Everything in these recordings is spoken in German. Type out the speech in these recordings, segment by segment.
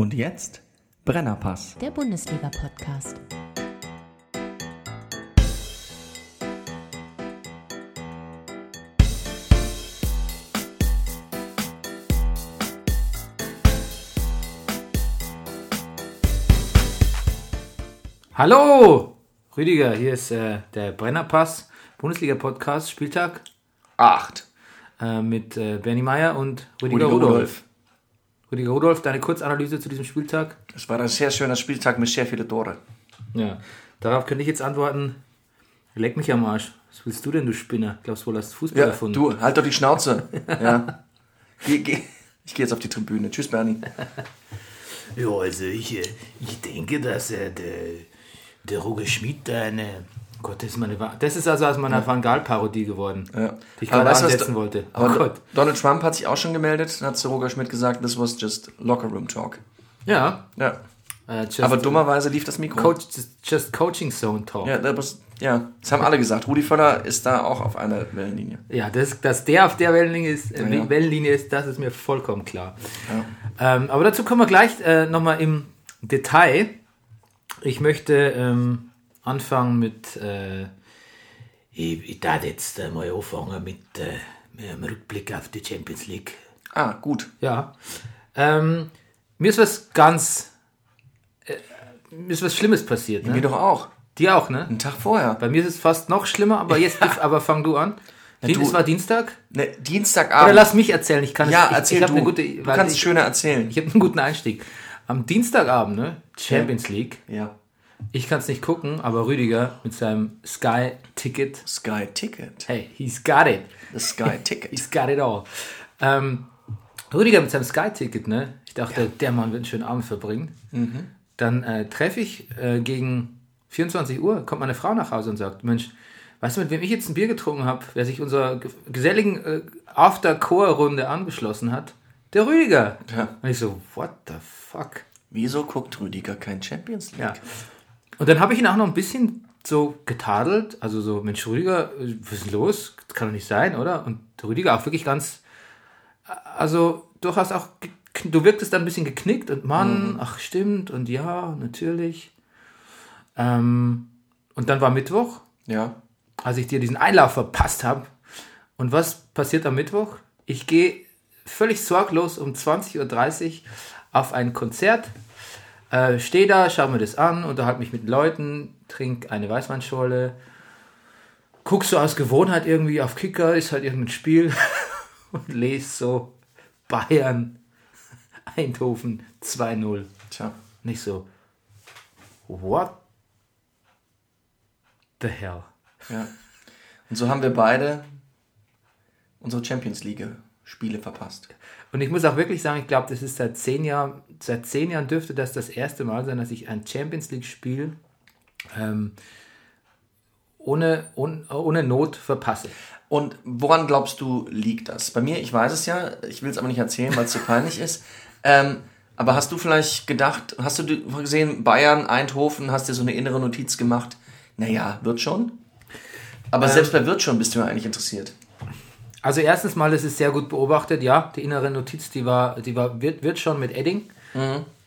Und jetzt Brennerpass. Der Bundesliga-Podcast. Hallo! Rüdiger, hier ist äh, der Brennerpass, Bundesliga-Podcast, Spieltag Acht. äh, mit äh, Bernie Meyer und Rüdiger, Rüdiger Rudolf. Rudolf. Rüdiger Rudolf, deine Kurzanalyse zu diesem Spieltag? Es war ein sehr schöner Spieltag mit sehr vielen Tore. Ja. Darauf könnte ich jetzt antworten, leck mich am Arsch. Was willst du denn, du Spinner? Glaubst du wohl, hast Fußball Ja, erfunden? du, halt doch die Schnauze. ja. Geh, geh. Ich gehe jetzt auf die Tribüne. Tschüss, Bernie. Ja, also ich, äh, ich denke, dass äh, der, der Roger Schmidt da eine... Gott, das ist, meine, das ist also aus meiner Van Gaal-Parodie geworden, Ja. die ich Aber gerade weißt ansetzen wollte. Oh Aber Gott. Donald Trump hat sich auch schon gemeldet und hat zu Roger Schmidt gesagt, this was just locker room talk. Ja. Ja. Just, Aber dummerweise lief das Mikro. Coach, just, Coaching Zone Talk. Ja, das, was- ja, das haben alle gesagt. Rudi Völler ist da auch auf einer Wellenlinie. Ja, dass, dass der auf der Wellenlinie ist, äh, Ja. Wellenlinie ist, das ist mir vollkommen klar. Ähm, aber dazu kommen wir gleich äh, nochmal im Detail. Ich möchte ähm, anfangen mit, äh, ich, ich darf jetzt äh, mal anfangen mit, äh, mit einem Rückblick auf die Champions League. Ah, gut. Ja. Ähm, mir ist was ganz, äh, mir ist was Schlimmes passiert. Mir Ne? doch auch. Dir auch, ne? Einen Tag vorher. Bei mir ist es fast noch schlimmer, aber jetzt, aber fang du an. Dien- du- es war Dienstag? Ne, Oder Dienstagabend. lass mich erzählen, ich kann es ja, ich, erzähl ich hab du. Eine gute, du kannst ich, schöner erzählen. ich habe einen guten Einstieg. Am Dienstagabend, ne? Champions League. ja. Ich kann es nicht gucken, aber Rüdiger mit seinem Sky-Ticket. Sky Ticket. Hey, he's got it. The Sky Ticket. He's got it all. Ähm, Rüdiger mit seinem Sky-Ticket, ne? Ich dachte, der Mann wird einen schönen Abend verbringen. Mhm. Dann äh, treffe ich äh, gegen 24 Uhr, kommt meine Frau nach Hause und sagt, Mensch, weißt du, mit wem ich jetzt ein Bier getrunken habe, wer sich unserer ge- geselligen äh, After-Core-Runde angeschlossen hat? Der Rüdiger. Ja. Und ich so, what the fuck? Wieso guckt Rüdiger kein Champions League? Ja. Und dann habe ich ihn auch noch ein bisschen so getadelt, also so, Mensch, Rüdiger, was ist denn los? Das kann doch nicht sein, oder? Und Rüdiger auch wirklich ganz, also durchaus auch, du wirktest dann ein bisschen geknickt und Mann, ach stimmt und ja, natürlich. Ähm, und dann war Mittwoch, Ja. als ich dir diesen Einlauf verpasst habe. Und was passiert am Mittwoch? Ich gehe völlig sorglos um 20.30 Uhr auf ein Konzert, äh, stehe da, schaue mir das an, unterhalte mich mit Leuten, trinke eine Weißweinschorle, guck so aus Gewohnheit irgendwie auf Kicker, ist halt irgendein Spiel und lese so Bayern, Eindhoven 2-0. Tja. Nicht so, what the hell? Ja. Und so haben wir beide unsere Champions League Spiele verpasst. Und ich muss auch wirklich sagen, ich glaube, das ist seit zehn Jahren, seit zehn Jahren dürfte das das erste Mal sein, dass ich ein Champions League-Spiel ähm, ohne, ohne, ohne Not verpasse. Und woran glaubst du, liegt das? Bei mir, ich weiß es ja, ich will es aber nicht erzählen, weil es zu peinlich ist. Ähm, aber hast du vielleicht gedacht, hast du gesehen, Bayern, Eindhoven, hast dir so eine innere Notiz gemacht? Naja, wird schon. Aber selbst bei wird schon bist du ja eigentlich interessiert. Also erstens mal, das ist sehr gut beobachtet, ja, die innere Notiz, die war, die war, wird, wird schon mit Edding.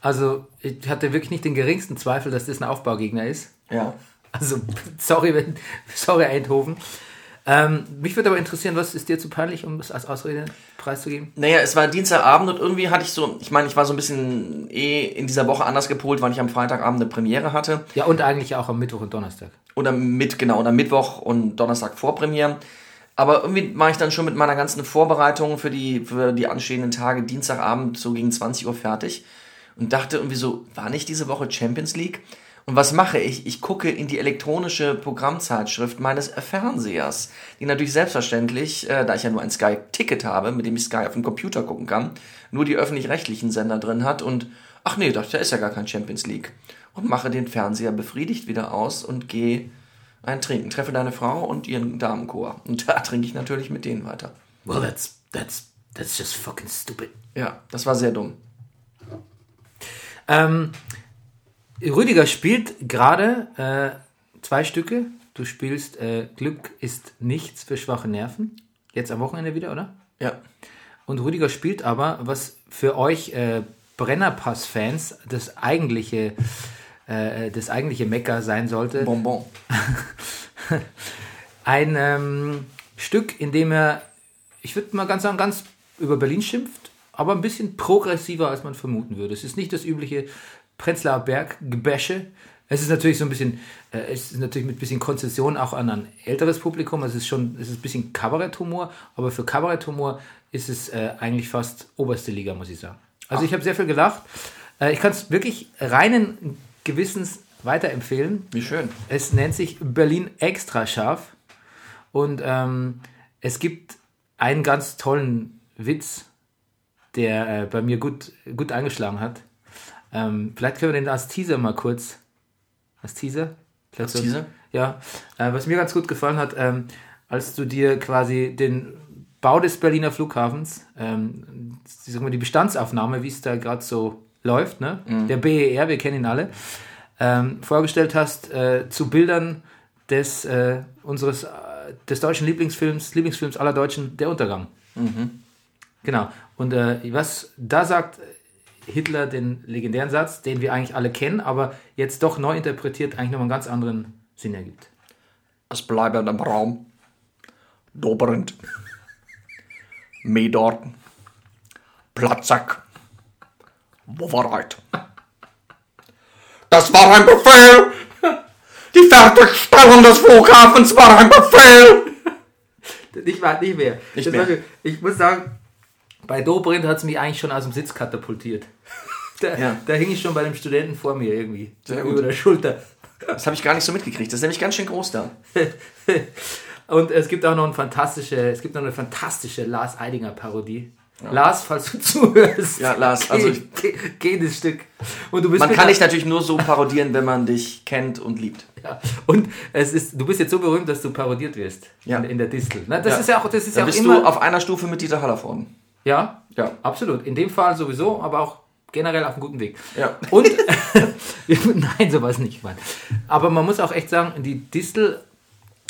Also ich hatte wirklich nicht den geringsten Zweifel, dass das ein Aufbaugegner ist. Ja. Also, sorry, wenn, sorry Eindhoven. Ähm, mich würde aber interessieren, was ist dir zu peinlich, um es als Ausrede preiszugeben? Naja, es war Dienstagabend und irgendwie hatte ich so, ich meine, ich war so ein bisschen eh in dieser Woche anders gepolt, weil ich am Freitagabend eine Premiere hatte. Ja, und eigentlich auch am Mittwoch und Donnerstag. Oder mit, genau, oder Mittwoch und Donnerstag vor Premiere. Aber irgendwie war ich dann schon mit meiner ganzen Vorbereitung für die, für die anstehenden Tage Dienstagabend so gegen 20 Uhr fertig und dachte irgendwie so, war nicht diese Woche Champions League? Und was mache ich? Ich gucke in die elektronische Programmzeitschrift meines Fernsehers, die natürlich selbstverständlich, äh, da ich ja nur ein Sky-Ticket habe, mit dem ich Sky auf dem Computer gucken kann, nur die öffentlich-rechtlichen Sender drin hat und ach nee, dachte, da ist ja gar kein Champions League. Und mache den Fernseher befriedigt wieder aus und gehe ein Trinken. Treffe deine Frau und ihren Damenchor. Und da trinke ich natürlich mit denen weiter. Well, that's, that's, that's just fucking stupid. Ja, das war sehr dumm. Ähm, Rüdiger spielt gerade äh, zwei Stücke. Du spielst äh, Glück ist nichts für schwache Nerven. Jetzt am Wochenende wieder, oder? Ja. Und Rüdiger spielt aber, was für euch äh, Brennerpass-Fans das eigentliche, äh, das eigentliche Mecker sein sollte. Bonbon. Ein ähm, Stück, in dem er, ich würde mal ganz sagen, ganz über Berlin schimpft, aber ein bisschen progressiver, als man vermuten würde. Es ist nicht das übliche Prenzlauer Berg-Gebäsche. Es ist natürlich so ein bisschen, äh, es ist natürlich mit ein bisschen Konzession auch an ein älteres Publikum. Es ist schon, es ist ein bisschen Kabaretthumor, aber für Kabaretthumor ist es äh, eigentlich fast oberste Liga, muss ich sagen. Also ich habe sehr viel gelacht. Äh, ich kann es wirklich reinen Gewissens weiterempfehlen. Wie schön. Es nennt sich Berlin extra scharf. Und ähm, es gibt einen ganz tollen Witz, der äh, bei mir gut, gut eingeschlagen hat. Ähm, vielleicht können wir den als Teaser mal kurz. Als Teaser? Vielleicht Als Teaser? Ja. Äh, was mir ganz gut gefallen hat, ähm, als du dir quasi den Bau des Berliner Flughafens, ähm, die, sagen wir, die Bestandsaufnahme, wie es da gerade so läuft, ne? der BER, wir kennen ihn alle, ähm, vorgestellt hast äh, zu Bildern des, äh, unseres, äh, des deutschen Lieblingsfilms, Lieblingsfilms aller Deutschen, Der Untergang. Genau. Und äh, was da sagt Hitler den legendären Satz, den wir eigentlich alle kennen, aber jetzt doch neu interpretiert eigentlich nochmal einen ganz anderen Sinn ergibt. Es bleibt im Raum. Dobrindt. Medorten. Platzak. Wovereit. Das war ein Befehl! Die Fertigstellung des Flughafens war ein Befehl! Nicht, mehr- nicht mehr. Nicht mehr. war- ich muss sagen, bei Dobrindt hat es mich eigentlich schon aus dem Sitz katapultiert. Da, Ja. da hing ich schon bei dem Studenten vor mir irgendwie. Sehr über gut. der Schulter. Das habe ich gar nicht so mitgekriegt. Das ist nämlich ganz schön groß da. Und es gibt auch noch, ein fantastische, es gibt noch eine fantastische Lars Eidinger Parodie. Lars, falls du zuhörst. Ja, Lars, also geh, geh, geh das Stück. Und du bist Man kann dich natürlich nur so parodieren, wenn man dich kennt und liebt. Ja. Und es ist, du bist jetzt so berühmt, dass du parodiert wirst Ja. in, in der Distel. Na, das Ja. ist ja auch, das ist Da ja auch bist immer. du auf einer Stufe mit Dieter Hallervorden. ja, Ja. absolut. In dem Fall sowieso, aber auch generell auf einem guten Weg. Ja. Und nein, sowas nicht, Mann. Aber man muss auch echt sagen, die Distel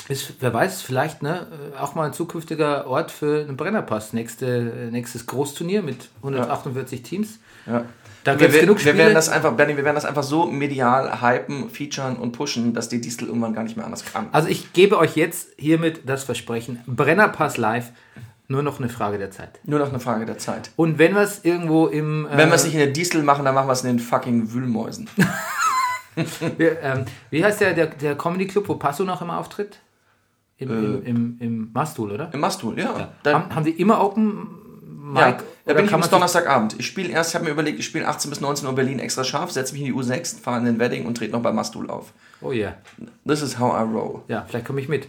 ist, wer weiß, vielleicht ne, auch mal ein zukünftiger Ort für einen Brennerpass. Nächste, nächstes Großturnier mit 148 Teams. Ja. Da Wir, wir, genug wir Spiele. werden das einfach, Bernie, wir werden das einfach so medial hypen, featuren und pushen, dass die Distel irgendwann gar nicht mehr anders kann. Also ich gebe euch jetzt hiermit das Versprechen, Brennerpass live, nur noch eine Frage der Zeit. Nur noch eine Frage der Zeit. Und wenn wir es irgendwo im... Wenn wir äh, es nicht in der Distel machen, dann machen wir es in den fucking Wühlmäusen. Wir, ähm, wie heißt der, der, der Comedy Club, wo Passo noch immer auftritt? Im, im, im, im Mastul, oder? Im Mastul, ja. Da, haben, haben die immer Open Mic? ja, da bin ich bis Donnerstagabend. Ich spiele erst, ich habe mir überlegt, ich spiele 18 bis 19 Uhr Berlin extra scharf, setze mich in die U6, fahre in den Wedding und trete noch bei Mastul auf. Oh ja, This is how I roll. ja, vielleicht komme ich mit.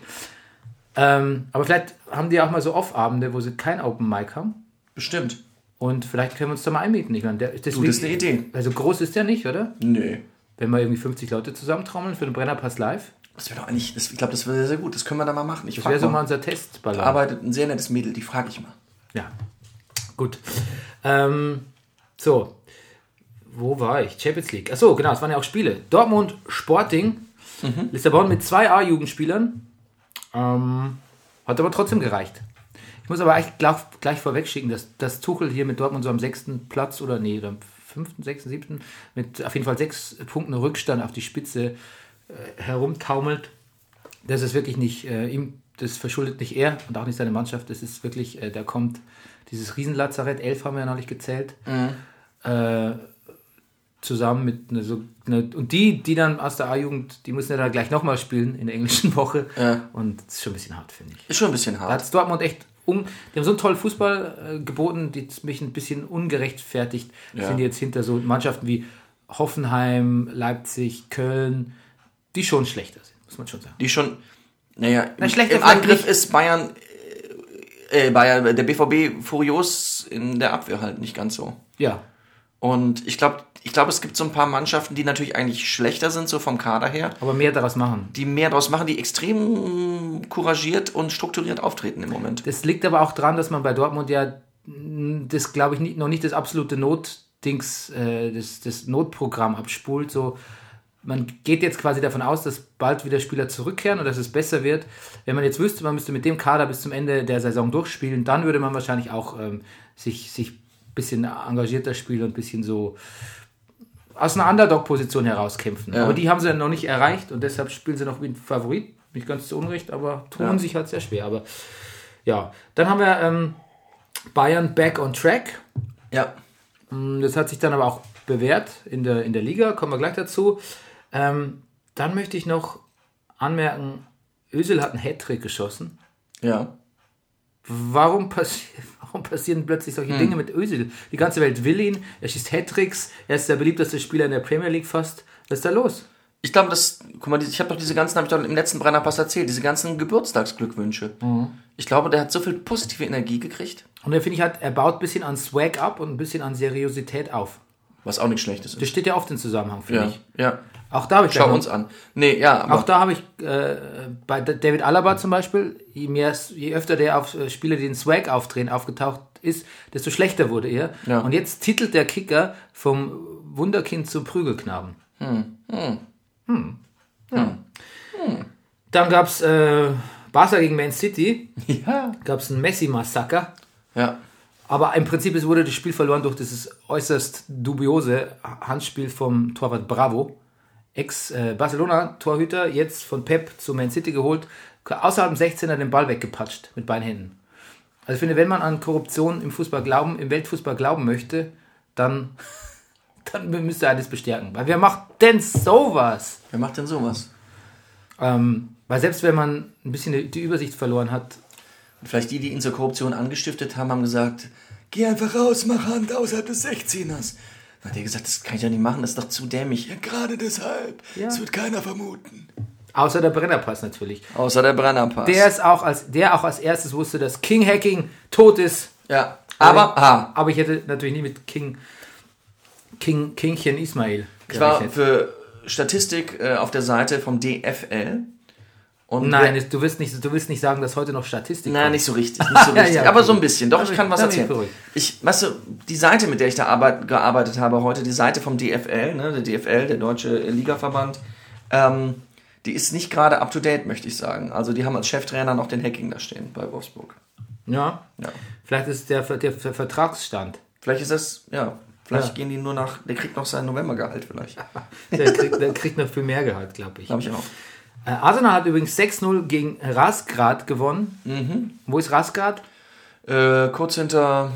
Ähm, aber vielleicht haben die auch mal so Off-Abende, wo sie kein Open Mic haben. Bestimmt. Und vielleicht können wir uns da mal einmieten. Ich meine, der, deswegen, das ist eine Idee. Also groß ist der nicht, oder? Nee. Wenn wir irgendwie 50 Leute zusammentrommeln für den Brennerpass live. Das wäre doch eigentlich, das, ich glaube, das wäre sehr, sehr gut. Das können wir da mal machen. Ich Das wäre so mal unser Testballon. Da arbeitet ein sehr nettes Mädel, die frage ich mal. Ja, gut. Ähm, so, wo war ich? Champions League. Achso, genau, es waren ja auch Spiele. Dortmund, Sporting, Lissabon mit zwei A-Jugendspielern. Ähm, hat aber trotzdem gereicht. Ich muss aber eigentlich gleich, gleich vorweg schicken, dass, dass Tuchel hier mit Dortmund so am sechsten Platz oder nee, am fünften, sechsten, siebten, mit auf jeden Fall sechs Punkten Rückstand auf die Spitze herumtaumelt. Das ist wirklich nicht äh, ihm, das verschuldet nicht er und auch nicht seine Mannschaft. Das ist wirklich, äh, da kommt dieses Riesenlazarett, elf haben wir ja noch nicht gezählt, äh, zusammen mit einer so, eine, und die, die dann aus der A-Jugend, die müssen ja dann gleich nochmal spielen in der englischen Woche. Ja. Und das ist schon ein bisschen hart, finde ich. Ist schon ein bisschen Da hart. hat Dortmund echt um, die haben so einen tollen Fußball äh, geboten, die mich ein bisschen ungerechtfertigt Ja. sind jetzt hinter so Mannschaften wie Hoffenheim, Leipzig, Köln, die schon schlechter sind, muss man schon sagen. Die schon, naja, Na, schlechter im Angriff nicht. ist Bayern, äh, äh, Bayern, der BVB furios, in der Abwehr halt nicht ganz so. Ja, Und ich glaube, ich glaube, es gibt so ein paar Mannschaften, die natürlich eigentlich schlechter sind, so vom Kader her, aber mehr daraus machen. die mehr draus machen, die extrem couragiert und strukturiert auftreten im Moment. Das liegt aber auch daran, dass man bei Dortmund ja mh, das, glaube ich, nicht, noch nicht das absolute Notdings, äh, das, das Notprogramm abspult. So, man geht jetzt quasi davon aus, dass bald wieder Spieler zurückkehren und dass es besser wird. Wenn man jetzt wüsste, man müsste mit dem Kader bis zum Ende der Saison durchspielen, dann würde man wahrscheinlich auch ähm, sich, sich bisschen engagierter spielen und ein bisschen so aus einer Underdog-Position herauskämpfen. Ja. Aber die haben sie noch nicht erreicht und deshalb spielen sie noch wie ein Favorit. Nicht ganz zu Unrecht, aber tun Ja. sich halt sehr schwer. Aber ja, dann haben wir ähm, Bayern back on track. Ja. Das hat sich dann aber auch bewährt in der, in der Liga, kommen wir gleich dazu. Ähm, dann möchte ich noch anmerken, Özil hat einen Hattrick geschossen. Ja. Warum, passi warum passieren plötzlich solche Dinge mit Özil? Die ganze Welt will ihn, er schießt Hattricks, er ist der beliebteste Spieler in der Premier League fast. Was ist da los? Ich glaube, das, guck mal, ich habe doch diese ganzen, habe ich doch im letzten Brennerpass erzählt, diese ganzen Geburtstagsglückwünsche. Ich glaube, der hat so viel positive Energie gekriegt, Und da finde ich halt, er baut ein bisschen an Swag ab und ein bisschen an Seriosität auf. was auch nichts Schlechtes Das ist. steht ja oft im Zusammenhang, finde Ja, ich. ja. Auch da habe ich Schau uns an. Nee, ja, Auch da habe ich äh, bei David Alaba zum Beispiel, je, mehr, je öfter der auf äh, Spiele, die in Swag aufdrehen, aufgetaucht ist, desto schlechter wurde er. Ja. Und jetzt titelt der Kicker vom Wunderkind zum Prügelknaben. Hm. Ja. Dann gab es äh, Barca gegen Man City, ja. gab es ein Messi-Massaker. Ja. Aber im Prinzip es wurde das Spiel verloren durch dieses äußerst dubiose Handspiel vom Torwart Bravo. Ex-Barcelona-Torhüter, jetzt von Pep zu Man City geholt, außerhalb dem 16er den Ball weggepatscht mit beiden Händen. Also ich finde, wenn man an Korruption im Fußball glauben, im Weltfußball glauben möchte, dann, dann müsste er das bestärken. Weil wer macht denn sowas? Wer macht denn sowas? Ähm, weil selbst wenn man ein bisschen die, die Übersicht verloren hat, Vielleicht die, die ihn zur Korruption angestiftet haben, haben gesagt, geh einfach raus, mach Hand außerhalb des 16ers. Dann hat er gesagt, das kann ich ja nicht machen, das ist doch zu dämlich. Ja, gerade deshalb. Ja. Das wird keiner vermuten. außer der Brennerpass natürlich, Außer der Brennerpass. der ist auch als der auch als erstes wusste, dass King Hacking tot ist. ja, aber, ah, aber ich hätte natürlich nie mit King King Kingchen Ismail ich war für Statistik äh, auf der Seite vom DFL. Und Nein, du willst nicht du willst nicht sagen, dass heute noch Statistik Nein, kommt. nicht so richtig, nicht so richtig. ja, aber so ein bisschen. Doch, ich kann was erzählen. Ich, weißt du, die Seite, mit der ich da arbeit, gearbeitet habe heute, die Seite vom DFL, ne, der DFL, der Deutsche Ligaverband, ähm, die ist nicht gerade up to date, möchte ich sagen. Also die haben als Cheftrainer noch den Hacking da stehen bei Wolfsburg. Ja. Ja. Vielleicht ist der, der, der Vertragsstand. Vielleicht ist das, ja, vielleicht Ja. gehen die nur nach, der kriegt noch sein Novembergehalt vielleicht. Der kriegt, der kriegt noch viel mehr Gehalt, glaube ich. Glaube ich auch. Äh, Arsenal hat übrigens 6-0 gegen Rasgrad gewonnen. Mhm. Wo ist Rasgrad? Äh, kurz hinter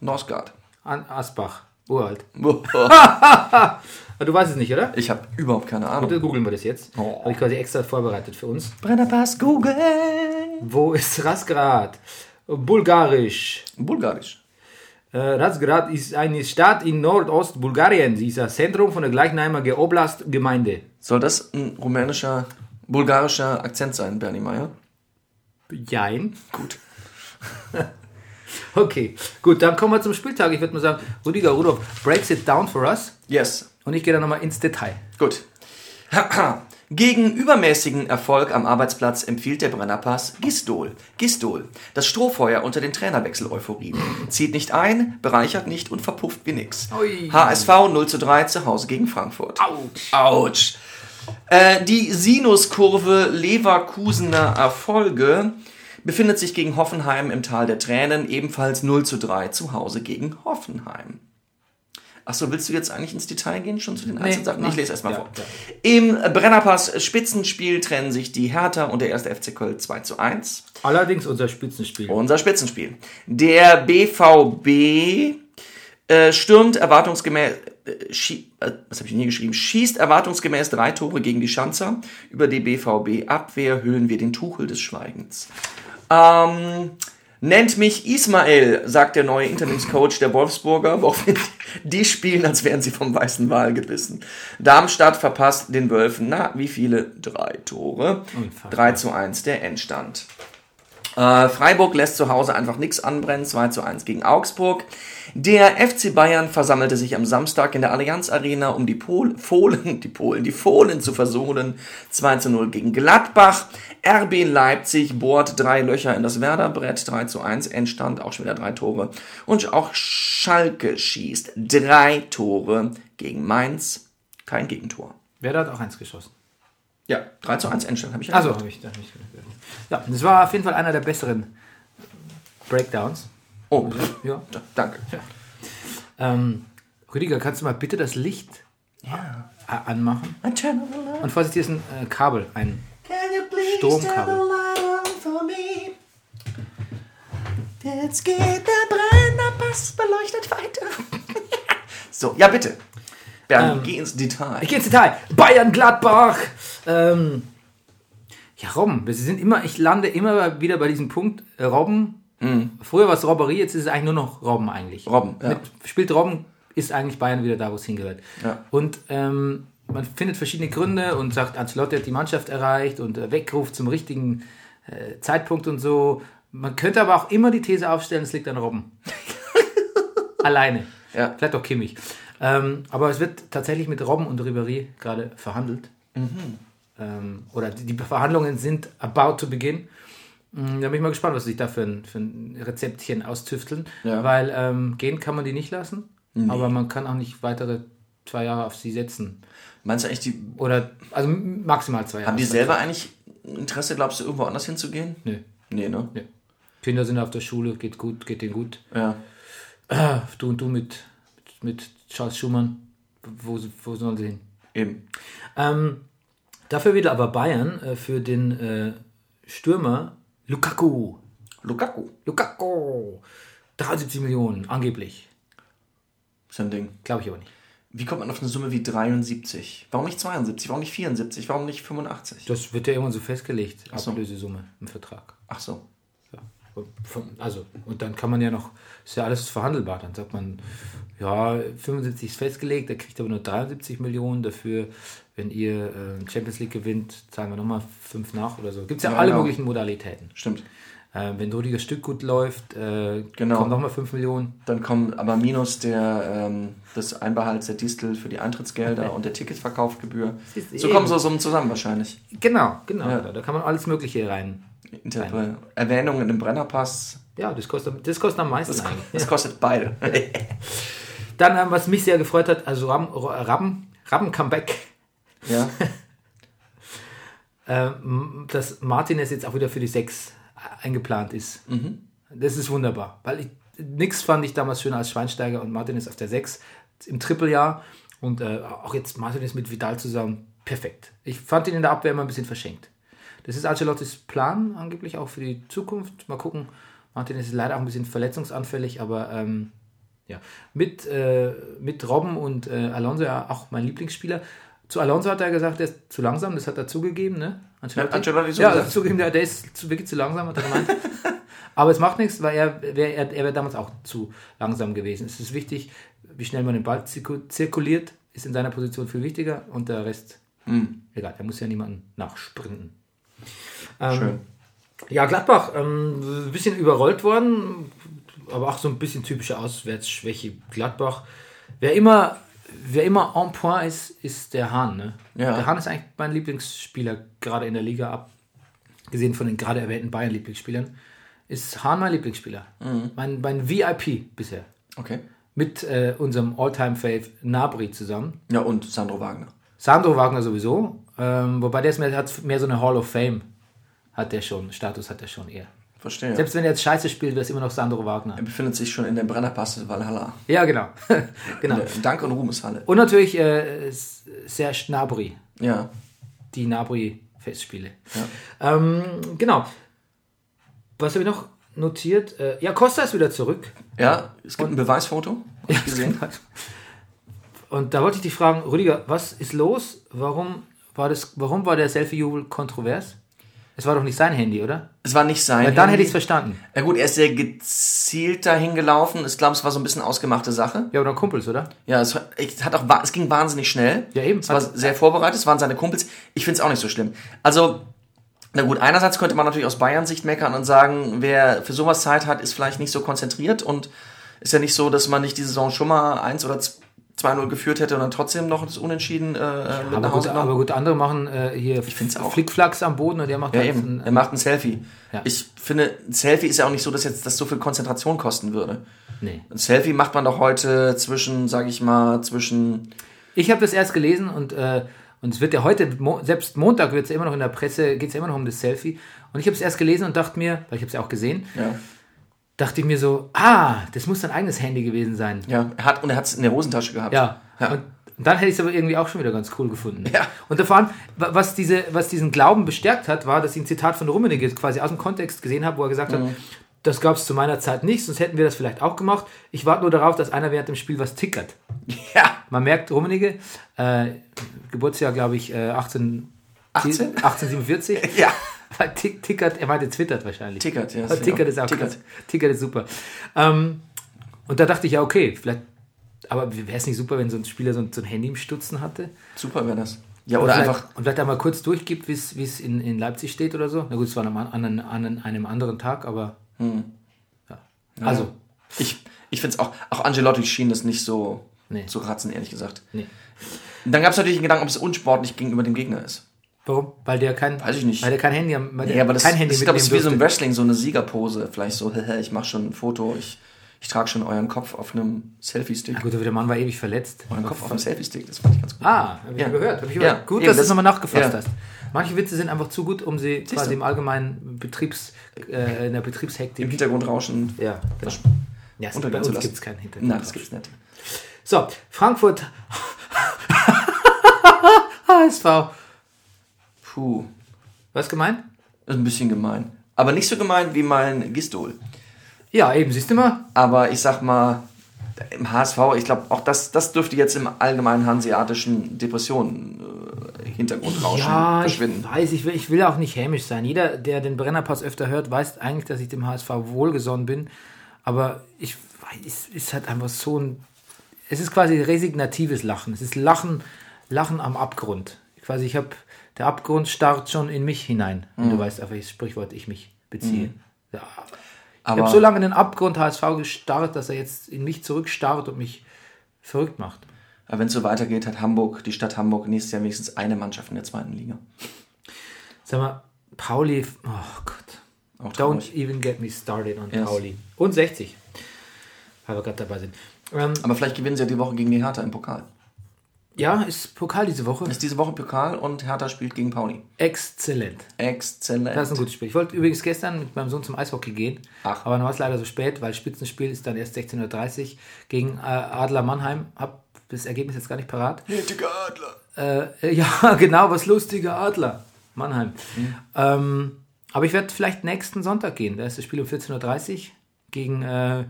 Norsgard. An Asbach. Uralt. ich Ah, Du weißt es nicht, oder? habe überhaupt keine Ahnung. Dann googeln wir das jetzt. Oh. Habe ich quasi extra vorbereitet für uns. Brennerpass googeln. Wo ist Rasgrad? Bulgarisch. Bulgarisch. Äh, Razgrad ist eine Stadt in Nordostbulgarien. Sie ist das Zentrum von der gleichnamigen Oblast-Gemeinde. Soll das ein rumänischer, bulgarischer Akzent sein, Bernie Meyer? Jein. Gut. Okay, gut, dann kommen wir zum Spieltag. Ich würde mal sagen, Rudiger Rudolf breaks it down for us. Yes. Und ich gehe dann nochmal ins Detail. Gut. Gegen übermäßigen Erfolg am Arbeitsplatz empfiehlt der Brennerpass Gistol. Gistol, das Strohfeuer unter den Trainerwechsel-Euphorien. Zieht nicht ein, bereichert nicht und verpufft wie nix. Ui. HSV 0 zu 3 zu Hause gegen Frankfurt. Autsch. Autsch. Äh, die Sinuskurve Leverkusener Erfolge befindet sich gegen Hoffenheim im Tal der Tränen, ebenfalls 0 zu 3 zu Hause gegen Hoffenheim. Achso, willst du jetzt eigentlich ins Detail gehen, schon zu den einzelnen Sachen? mach. Ich lese erstmal Ja, vor. ja. Im Brennerpass Spitzenspiel trennen sich die Hertha und der erste FC Köln 2 zu 1. Allerdings unser Spitzenspiel. Unser Spitzenspiel. Der BVB äh, stürmt erwartungsgemäß, äh, schie, äh, was habe ich denn hier geschrieben? Schießt erwartungsgemäß drei Tore gegen die Schanzer. Über die BVB-Abwehr hüllen wir den Tuchel des Schweigens. Ähm, nennt mich Ismael, sagt der neue Interimscoach der Wolfsburger, woraufhin die spielen, als wären sie vom weißen Wal gebissen. Darmstadt verpasst den Wölfen, na, wie viele? Drei Tore. Unfassbar. 3 zu 1 der Endstand. Äh, Freiburg lässt zu Hause einfach nichts anbrennen, 2 zu 1 gegen Augsburg. Der FC Bayern versammelte sich am Samstag in der Allianz Arena, um die Pol Fohlen, die Polen, die Fohlen zu versohlen. 2 zu 0 gegen Gladbach. RB Leipzig bohrt drei Löcher in das Werderbrett, 3 zu 1. Endstand, auch schon wieder drei Tore. Und auch Schalke schießt drei Tore gegen Mainz. Kein Gegentor. Wer da hat auch eins geschossen? Ja, 3 zu 1 Endstand habe ich Also, habe ich, hab ich Ja, das war auf jeden Fall einer der besseren Breakdowns. Oh, Ja. danke. Ähm, Rüdiger, kannst du mal bitte das Licht Ja. anmachen? Und Vorsicht, hier ist ein äh, Kabel, ein Stromkabel. Jetzt geht der Brennerpass beleuchtet weiter. so, ja bitte. Bernd, Ähm, geh ins Detail. Ich gehe ins Detail. Bayern Gladbach. Ähm, ja, Robben. Wir sind immer, ich lande immer wieder bei diesem Punkt. Äh, Robben. Früher war es Robberie, jetzt ist es eigentlich nur noch Robben eigentlich. Mhm. Robben, ja. Mit, spielt Robben, ist eigentlich Bayern wieder da, wo es hingehört. Ja. Und ähm, man findet verschiedene Gründe und sagt, Ancelotti hat die Mannschaft erreicht und äh, wegruft zum richtigen äh, Zeitpunkt und so. Man könnte aber auch immer die These aufstellen, es liegt an Robben. Alleine. Ja. Vielleicht auch Kimmich. Ähm, aber es wird tatsächlich mit Robben und Ribéry gerade verhandelt. Mhm. Ähm, oder die, die Verhandlungen sind about to begin. Mm, Da bin ich mal gespannt, was sie sich da für ein, für ein Rezeptchen austüfteln. Ja. Weil ähm, gehen kann man die nicht lassen. Aber man kann auch nicht weitere zwei Jahre auf sie setzen. Meinst du eigentlich, die, Oder, also maximal zwei Jahre. haben die selber eigentlich Interesse, glaubst du, irgendwo anders hinzugehen? Nö. Nee, ne? nö. Kinder sind auf der Schule, geht gut, geht denen gut. Ja. Du und du mit, mit Charles Schumann, wo, wo sollen sie hin? Eben. Ähm, dafür wieder aber Bayern äh, für den äh, Stürmer Lukaku. Lukaku. Lukaku! 73 Millionen, angeblich. Ist ein Ding. Glaube ich aber nicht. Wie kommt man auf eine Summe wie 73? Warum nicht 72? Warum nicht 74? Warum nicht 85? Das wird ja irgendwann so festgelegt, so. Ablösesumme im Vertrag. Ach so. Ja. Also, und dann kann man ja noch, ist ja alles verhandelbar. Dann sagt man, ja, 75 ist festgelegt, der kriegt aber nur 73 Millionen dafür. Wenn ihr äh, Champions League gewinnt, zahlen wir nochmal 5 nach oder so. Gibt es ja, Ja, alle genau. möglichen Modalitäten. Stimmt. Äh, wenn Rüdiger Stück gut läuft, äh, Genau. kommen nochmal 5 Millionen. Dann kommen aber minus der, ähm, des Einbehalts der Distel für die Eintrittsgelder und der Ticketverkaufgebühr. So eben. kommen so Summen zusammen wahrscheinlich. Genau, genau. Ja. Da, da kann man alles Mögliche rein. Interpre Erwähnungen im Brennerpass. Ja, das kostet, das kostet am meisten Das, eigentlich. das kostet beide. Dann, was mich sehr gefreut hat, also Rabben, Rabben, Rabben Comeback, ja. ähm, dass Martinez jetzt auch wieder für die 6 eingeplant ist. Das ist wunderbar, weil ich, nix fand ich damals schöner als Schweinsteiger und Martinez auf der 6 im Trippeljahr und äh, auch jetzt Martinez mit Vidal zusammen, perfekt. Ich fand ihn in der Abwehr immer ein bisschen verschenkt. Das ist Ancelottis Plan, angeblich auch für die Zukunft. Mal gucken. Martinez ist leider auch ein bisschen verletzungsanfällig, aber ähm, ja. Mit, äh, mit Robben und äh, Alonso ja auch mein Lieblingsspieler. Zu Alonso hat er gesagt, der ist zu langsam, das hat er zugegeben, ne? Hat Ancelotti so ja, hat zugegeben, der, der ist zu, wirklich zu langsam, hat er gemeint. Aber es macht nichts, weil er wäre er, er wär damals auch zu langsam gewesen. Es ist wichtig, wie schnell man den Ball zirku- zirkuliert, ist in seiner Position viel wichtiger und der Rest, Hm. egal, er muss ja niemanden nachsprinten. Ähm, Schön. Ja, Gladbach, ähm, ein bisschen überrollt worden, aber auch so ein bisschen typische Auswärtsschwäche. Gladbach, wer immer, wer immer en point ist, ist der Hahn. Ne? Ja. Der Hahn ist eigentlich mein Lieblingsspieler, gerade in der Liga, abgesehen von den gerade erwähnten Bayern-Lieblingsspielern, ist Hahn mein Lieblingsspieler. Mein, mein VIP bisher. Okay. Mit äh, unserem All-Time-Fave Nabri zusammen. Ja, und Sandro Wagner. Sandro Wagner sowieso, ähm, wobei der ist mehr, hat mehr so eine Hall of Fame. Hat der schon, Status hat er schon eher. Verstehe. Selbst wenn er jetzt scheiße spielt, wäre es immer noch Sandro Wagner. er befindet sich schon in der Brennerpass Valhalla. Ja, genau. genau. Dank- und Ruhmeshalle. Und natürlich äh, Serge Gnabry, Ja. die Gnabry-Festspiele. Ähm, genau. Was habe ich noch notiert? Äh, ja, Costa ist wieder zurück. Ja, es gibt ein Beweisfoto. Ich gesehen. Und da wollte ich dich fragen, Rüdiger, was ist los? Warum war, das, warum war der Selfie-Jubel kontrovers? Es war doch nicht sein Handy, oder? Es war nicht sein. Weil dann Handy. hätte ich es verstanden. Ja gut, er ist sehr gezielt dahin gelaufen. Ich glaube, es war so ein bisschen ausgemachte Sache. Ja, oder Kumpels, oder? Ja, es, hat- auch, es ging wahnsinnig schnell. Ja, eben. Es war sehr vorbereitet, es waren seine Kumpels. Ich finde es auch nicht so schlimm. Also, na gut, einerseits könnte man natürlich aus Bayern-Sicht meckern und sagen, wer für sowas Zeit hat, ist vielleicht nicht so konzentriert und ist ja nicht so, dass man nicht die Saison schon mal 1 oder 2-0 geführt hätte und dann trotzdem noch das Unentschieden äh, mit Aber nach gut, Hause aber genommen. gut, andere machen äh, hier find's auch. Flickflacks am Boden und der macht Ja, halt eben. ein, Er macht ein Selfie. Ja. Ich finde, ein Selfie ist ja auch nicht so, dass jetzt das so viel Konzentration kosten würde. Nee. Ein Selfie macht man doch heute zwischen, sag ich mal, zwischen Ich habe das erst gelesen und, äh, und es wird ja heute, selbst Montag wird es ja immer noch in der Presse, geht es ja immer noch um das Selfie. Und ich habe es erst gelesen und dachte mir, weil ich habe es ja auch gesehen, ja, dachte ich mir so, ah, das muss sein eigenes Handy gewesen sein. Ja, er hat, und er hat es in der Hosentasche gehabt. Ja. Ja. Und, und dann hätte ich es aber irgendwie auch schon wieder ganz cool gefunden. Ja. Und vor allem, wa- was, diese, was diesen Glauben bestärkt hat, war, dass ich ein Zitat von Rummenigge quasi aus dem Kontext gesehen habe, wo er gesagt Mhm. hat, das gab es zu meiner Zeit nicht, sonst hätten wir das vielleicht auch gemacht. Ich warte nur darauf, dass einer während dem Spiel was tickert. ja. Man merkt, Rummenigge, äh, Geburtsjahr, glaube ich, äh, 18, 18? 1847. Ja. Weil tick, tickert, er meinte twittert wahrscheinlich. Tickert, ja, Ja, das tickert ja. ist auch Tickert. Tickert. tickert ist super. Ähm, und da dachte ich, ja, okay, vielleicht, aber wäre es nicht super, wenn so ein Spieler so ein, so ein Handy im Stutzen hatte? Super wäre das. Ja, oder vielleicht, einfach. Und vielleicht einmal kurz durchgibt, wie es in, in Leipzig steht oder so. Na gut, es war an einem, an einem, anderen Tag, aber. Hm. Ja. Also, Ich, ich finde es auch, auch Angelotti schien das nicht so Nee. zu ratzen, ehrlich gesagt. nee. Dann gab es natürlich den Gedanken, ob es unsportlich gegenüber dem Gegner ist. Warum? Weil der kein, Weiß ich nicht. Weil der kein Handy, weil der Ja, aber das, kein Handy ich glaube, ist wie so im durfte. Wrestling, so eine Siegerpose. Vielleicht so, hehe, ich mache schon ein Foto, ich, ich trage schon euren Kopf auf einem Selfie-Stick. Gut, aber der Mann war ewig verletzt. Euren Kopf auf einem Selfie-Stick, das fand ich ganz gut. Ah, habe ich Ja. gehört. Hab ich Ja. Gut, eben, dass du das- es nochmal nachgefasst ja. hast. Manche Witze sind einfach zu gut, um sie quasi du. im allgemeinen Betriebs, äh, in der Im Betriebshektik. Hintergrund rauschen. Ja, genau. Ja, es- bei uns gibt es keinen Hintergrund. Nein, das gibt's nicht. So, Frankfurt. HSV. Puh, Was gemeint? das ist ein bisschen gemein. Aber nicht so gemein wie mein Gistol. Ja, eben, siehst du mal. Aber ich sag mal, im HSV, ich glaube, auch das, das dürfte jetzt im allgemeinen hanseatischen Depressionen-Hintergrundrauschen Ja, ich verschwinden. weiß, ich will, ich will auch nicht hämisch sein. Jeder, der den Brennerpass öfter hört, weiß eigentlich, dass ich dem HSV wohlgesonnen bin. Aber ich weiß, es ist halt einfach so ein. Es ist quasi resignatives Lachen. Es ist Lachen, Lachen am Abgrund. Quasi, ich habe. Der Abgrund starrt schon in mich hinein. Und Mhm. du weißt, auf welches Sprichwort ich mich beziehe. Ja. Ich habe so lange in den Abgrund HSV gestarrt, dass er jetzt in mich zurückstarrt und mich verrückt macht. Aber wenn es so weitergeht, hat Hamburg, die Stadt Hamburg, nächstes Jahr wenigstens eine Mannschaft in der zweiten Liga. Sag mal, Pauli, oh Gott. Auch Don't even get me started on Yes. Pauli. Und 60. Weil wir gerade dabei sind. Ähm, Aber vielleicht gewinnen sie ja die Woche gegen die Hertha im Pokal. Ja, ist Pokal diese Woche. Ist diese Woche Pokal und Hertha spielt gegen Pauli. Exzellent. Exzellent. Das ist ein gutes Spiel. Ich wollte übrigens gestern mit meinem Sohn zum Eishockey gehen. Ach. Aber dann war es leider so spät, weil Spitzenspiel ist dann erst 16.30 Uhr gegen äh, Adler Mannheim. Hab das Ergebnis jetzt gar nicht parat. Nötiger Adler. Äh, ja, genau, was lustiger Adler. Mannheim. Mhm. Ähm, aber ich werde vielleicht nächsten Sonntag gehen. Da ist das Spiel um 14.30 Uhr gegen äh,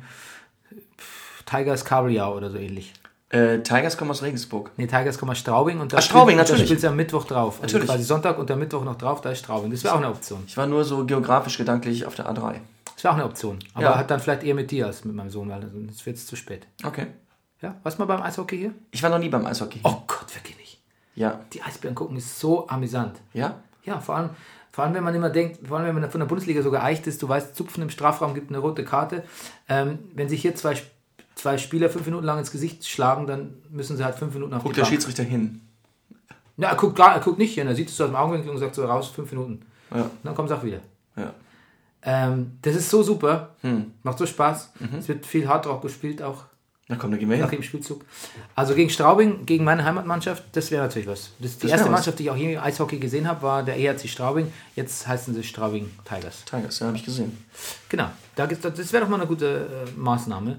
Tigers Kabeljau oder so ähnlich. Äh, Tigers kommen aus Regensburg. Nee, Tigers kommen aus Straubing und da Straubing, spielt- natürlich. Da spielt sie am Mittwoch drauf. Also Natürlich. quasi Sonntag und der Mittwoch noch drauf, da ist Straubing. Das wäre auch eine Option. Ich war nur so geografisch gedanklich auf der A3. Das wäre auch eine Option. Aber Ja. hat dann vielleicht eher mit dir als mit meinem Sohn, weil sonst wird es zu spät. Okay. Ja, was mal beim Eishockey hier? Ich war noch nie beim Eishockey. Oh Gott, wirklich nicht. Ja. Die Eisbären gucken ist so amüsant. Ja? Ja, vor allem, vor allem, wenn man immer denkt, vor allem, wenn man von der Bundesliga so geeicht ist, du weißt, Zupfen im Strafraum gibt eine rote Karte. Ähm, wenn sich hier zwei, zwei Spieler fünf Minuten lang ins Gesicht schlagen, dann müssen sie halt fünf Minuten auf Guckt der Bank. Schiedsrichter hin. Ja, er guckt, gar, er guckt nicht hin, er sieht es aus dem Augenwinkel und sagt so raus, fünf Minuten. Ja. Und dann kommt es auch wieder. Ja. Ähm, das ist so super, Hm. macht so Spaß. Mhm. Es wird viel Hardrock gespielt, auch Na komm, da gehen wir nach hin. dem Spielzug. Also gegen Straubing, gegen meine Heimatmannschaft, das wäre natürlich was. Das, die Das erste. Mannschaft, die ich auch hier im Eishockey gesehen habe, war der ERC Straubing. Jetzt heißen sie Straubing Tigers. Tigers, ja, habe ich gesehen. Genau, da das wäre doch mal eine gute äh, Maßnahme.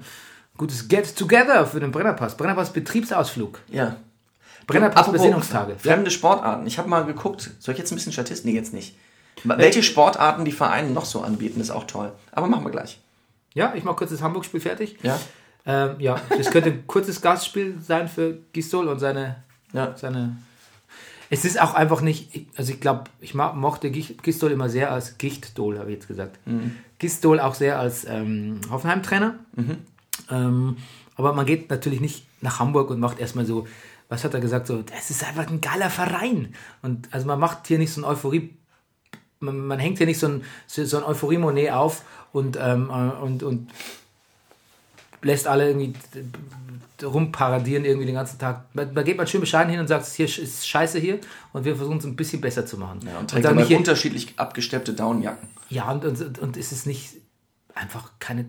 Gutes Get Together für den Brennerpass. Brennerpass Betriebsausflug. Ja. Brennerpass Besinnungstage. Fremde Sportarten. Ich habe mal geguckt. Soll ich jetzt ein bisschen Statistik? Nee, jetzt nicht. Welche Sportarten die Vereine noch so anbieten, ist auch toll. Aber machen wir gleich. Ja, ich mache kurz das Hamburg-Spiel fertig. Ja? Ähm, ja, das könnte ein kurzes Gastspiel sein für Gistol und seine, Ja. seine. Es ist auch einfach nicht, also ich glaube, ich mochte Gistol immer sehr als Gichtdol, habe ich jetzt gesagt. Gistol auch sehr als ähm, Hoffenheim-Trainer. Ähm, aber man geht natürlich nicht nach Hamburg und macht erstmal so, was hat er gesagt, so, das ist einfach ein geiler Verein. Und also man macht hier nicht so ein Euphorie, man, man hängt hier nicht so ein, so ein Euphorie-Monet auf und, ähm, äh, und, und lässt alle irgendwie rumparadieren irgendwie den ganzen Tag. Da geht man schön bescheiden hin und sagt, hier ist scheiße hier und wir versuchen es ein bisschen besser zu machen. ja und trägt dann nicht hier, unterschiedlich abgesteppte Downjacken. ja, und, und, und es ist nicht einfach keine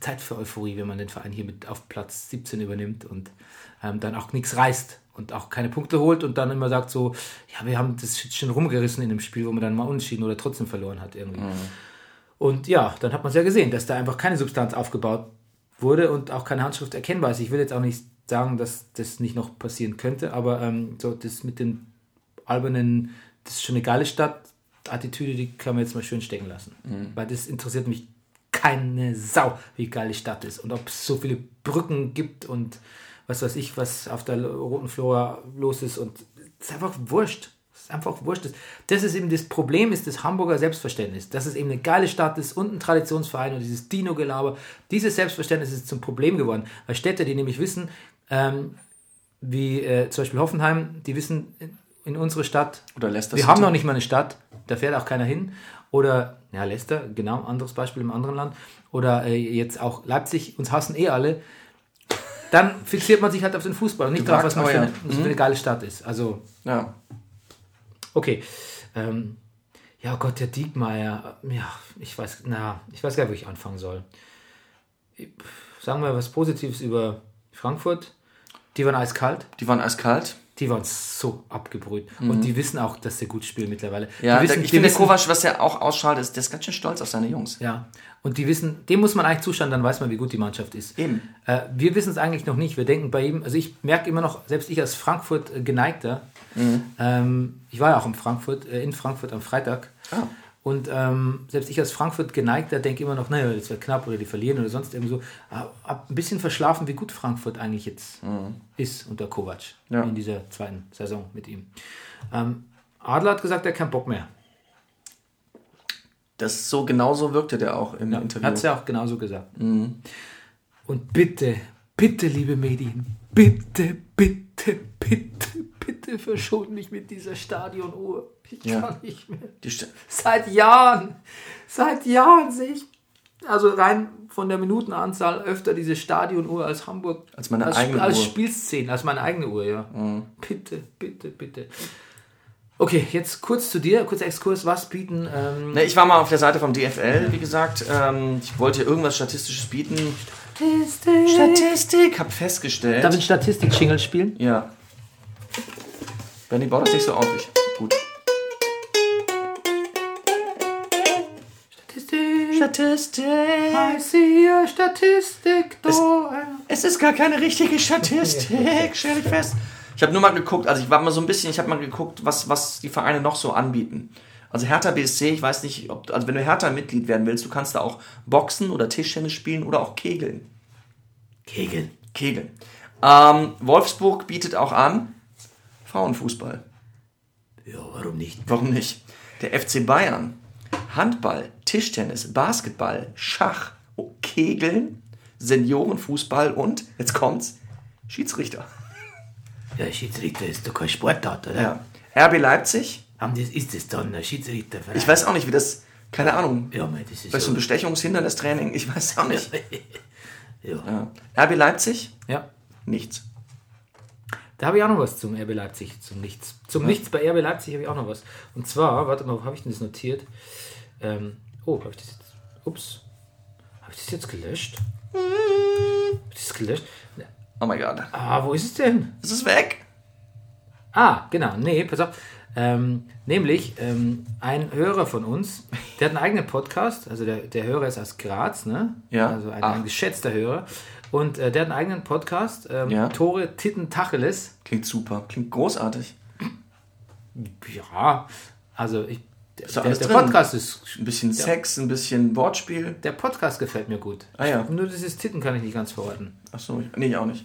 Zeit für Euphorie, wenn man den Verein hier mit auf Platz 17 übernimmt und ähm, dann auch nichts reißt und auch keine Punkte holt und dann immer sagt so, ja, wir haben das schon rumgerissen in dem Spiel, wo man dann mal unentschieden oder trotzdem verloren hat irgendwie. Und ja, dann hat man es ja gesehen, dass da einfach keine Substanz aufgebaut wurde und auch keine Handschrift erkennbar ist. Ich will jetzt auch nicht sagen, dass das nicht noch passieren könnte, aber ähm, so das mit den albernen, das ist schon eine geile Stadt, Attitüde, die kann man jetzt mal schön stecken lassen. Weil das interessiert mich keine Sau, wie geil die Stadt ist und ob es so viele Brücken gibt und was weiß ich, was auf der Roten Flora los ist und es ist einfach wurscht. Es ist einfach wurscht. Das ist eben das Problem, ist das Hamburger Selbstverständnis. Dass es eben eine geile Stadt ist und ein Traditionsverein und dieses Dino-Gelaber. Dieses Selbstverständnis ist zum Problem geworden. Weil Städte, die nämlich wissen, ähm, wie äh, zum Beispiel Hoffenheim, die wissen in, unsere Stadt, Oder Leicester wir City. haben noch nicht mal eine Stadt, da fährt auch keiner hin. Oder, ja, Leicester, genau, anderes Beispiel im anderen Land. Oder äh, jetzt auch Leipzig, uns hassen eh alle. Dann fixiert man sich halt auf den Fußball und nicht darauf, was man für, eine, was für eine geile Stadt ist. Also, Ja. okay. Ähm, ja, Gott, der Diekmeyer, ja, ich weiß, na, ich weiß gar nicht, wo ich anfangen soll. Sagen wir was Positives über Frankfurt. Die waren eiskalt. Die waren eiskalt. Die waren so abgebrüht. Und die wissen auch, dass sie gut spielen mittlerweile. Mhm. Ja, die wissen, der, ich finde, wissen, Kovac, was er auch ausstrahlt, ist, der ist ganz schön stolz auf seine Jungs. Ja, und die wissen, dem muss man eigentlich zuschauen, dann weiß man, wie gut die Mannschaft ist. Eben. Äh, wir wissen es eigentlich noch nicht. Wir denken bei ihm, also ich merke immer noch, selbst ich als Frankfurt äh, geneigter, ähm, ich war ja auch in Frankfurt, äh, in Frankfurt am Freitag. Ah. Und ähm, selbst ich als Frankfurt geneigter denke immer noch, naja, das wird knapp oder die verlieren oder sonst irgendwo. Äh, hab ein bisschen verschlafen, wie gut Frankfurt eigentlich jetzt ist unter Kovac Ja. in dieser zweiten Saison mit ihm. Ähm, Adler hat gesagt, er hat keinen Bock mehr. Das so genauso wirkte der auch im Ja, Interview. Hat es ja auch genauso gesagt. Und bitte, bitte, liebe Medien, bitte, bitte, bitte, bitte verschont mich mit dieser Stadionuhr. Ich Ja. kann nicht mehr. Seit Jahren, seit Jahren sehe ich, also rein von der Minutenanzahl öfter diese Stadionuhr als Hamburg. Als meine als, eigene als Uhr. Spielszene, als meine eigene Uhr, ja. Bitte, bitte, bitte. Okay, jetzt kurz zu dir, kurzer Exkurs. Was bieten ähm, Ne, ich war mal auf der Seite vom DFL, wie gesagt. Ähm, ich wollte irgendwas Statistisches bieten. Statistik? Statistik, hab festgestellt. Darf ich Statistik-Jingle spielen? Ja. Benny, bau das nicht so auf. Ich. Statistik. Statistik. I see a Statistik. Do Es ist gar keine richtige Statistik, stell ich fest. Ich habe nur mal geguckt, also ich war mal so ein bisschen, ich habe mal geguckt, was, was die Vereine noch so anbieten. Also Hertha BSC, ich weiß nicht, ob, also wenn du Hertha-Mitglied werden willst, du kannst da auch Boxen oder Tischtennis spielen oder auch Kegeln. Kegeln. Kegeln. Ähm, Wolfsburg bietet auch an Frauenfußball. Ja, warum nicht? Warum nicht? Der FC Bayern. Handball, Tischtennis, Basketball, Schach, oh, Kegeln, Seniorenfußball und, jetzt kommt's, Schiedsrichter. Ja, Schiedsrichter ist doch kein Sportart, oder? Ja. RB Leipzig. Haben das, ist das dann ein Schiedsrichter? Ich weiß auch nicht, wie das, keine Ahnung. Ja, mei, das ist so ein Bestechungshindernistraining, ich weiß auch nicht. ja. Ja. RB Leipzig? ja. Nichts. Da habe ich auch noch was zum RB Leipzig, zum Nichts. Zum Nichts bei RB Leipzig habe ich auch noch was. Und zwar, warte mal, wo habe ich denn das notiert? Ähm, oh, habe ich das jetzt. Ups. Habe ich das jetzt gelöscht? Habe ich das gelöscht? Oh mein Gott. Ah, wo ist es denn? Es ist weg. Ah, genau. Nee, pass auf. Ähm, nämlich ähm, ein Hörer von uns, der hat einen eigenen Podcast. Also der, der Hörer ist aus Graz, ne? Ja. Also ein, Ah. ein geschätzter Hörer. Und äh, der hat einen eigenen Podcast. Ähm, Ja. Tore Titten Tacheles. Klingt super, klingt großartig. Ja, also ich, Ist der, der? Podcast ist. Ein bisschen Sex, ein bisschen Wortspiel. Der Podcast gefällt mir gut. Ah ja. Nur dieses Titten kann ich nicht ganz verorten. Achso, ich, nee, ich auch nicht.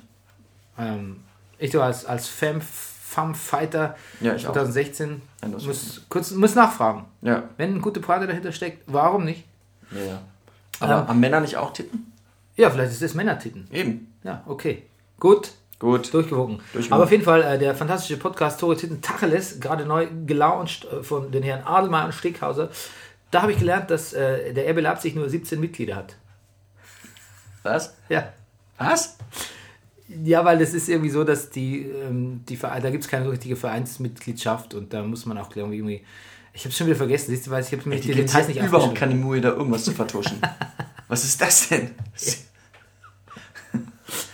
Ähm, ich so als, als Femme, Femme Fighter Ja, ich auch. 2016 Ja, das muss, kurz, muss nachfragen. Ja. Wenn eine gute Pointe dahinter steckt, warum nicht? Ja, ja. Aber Ähm. haben Männer nicht auch Titten? Ja, vielleicht ist das Männertitten. Eben. Ja, okay. Gut, Gut. durchgewogen. Durchgewogen. Aber auf jeden Fall äh, der fantastische Podcast Tore Titten Tacheles, gerade neu gelauncht äh, von den Herren Adelmeier und Stickhauser. Da habe ich gelernt, dass äh, der RB Leipzig nur 17 Mitglieder hat. Was? Ja. Was? Ja, weil das ist irgendwie so, dass die, ähm, die Vereine, da gibt es keine richtige Vereinsmitgliedschaft und da muss man auch irgendwie. Ich habe es schon wieder vergessen, siehst du, weil ich habe mir Die Details ja nicht überhaupt keine Mühe, da irgendwas zu vertuschen. Was ist das denn?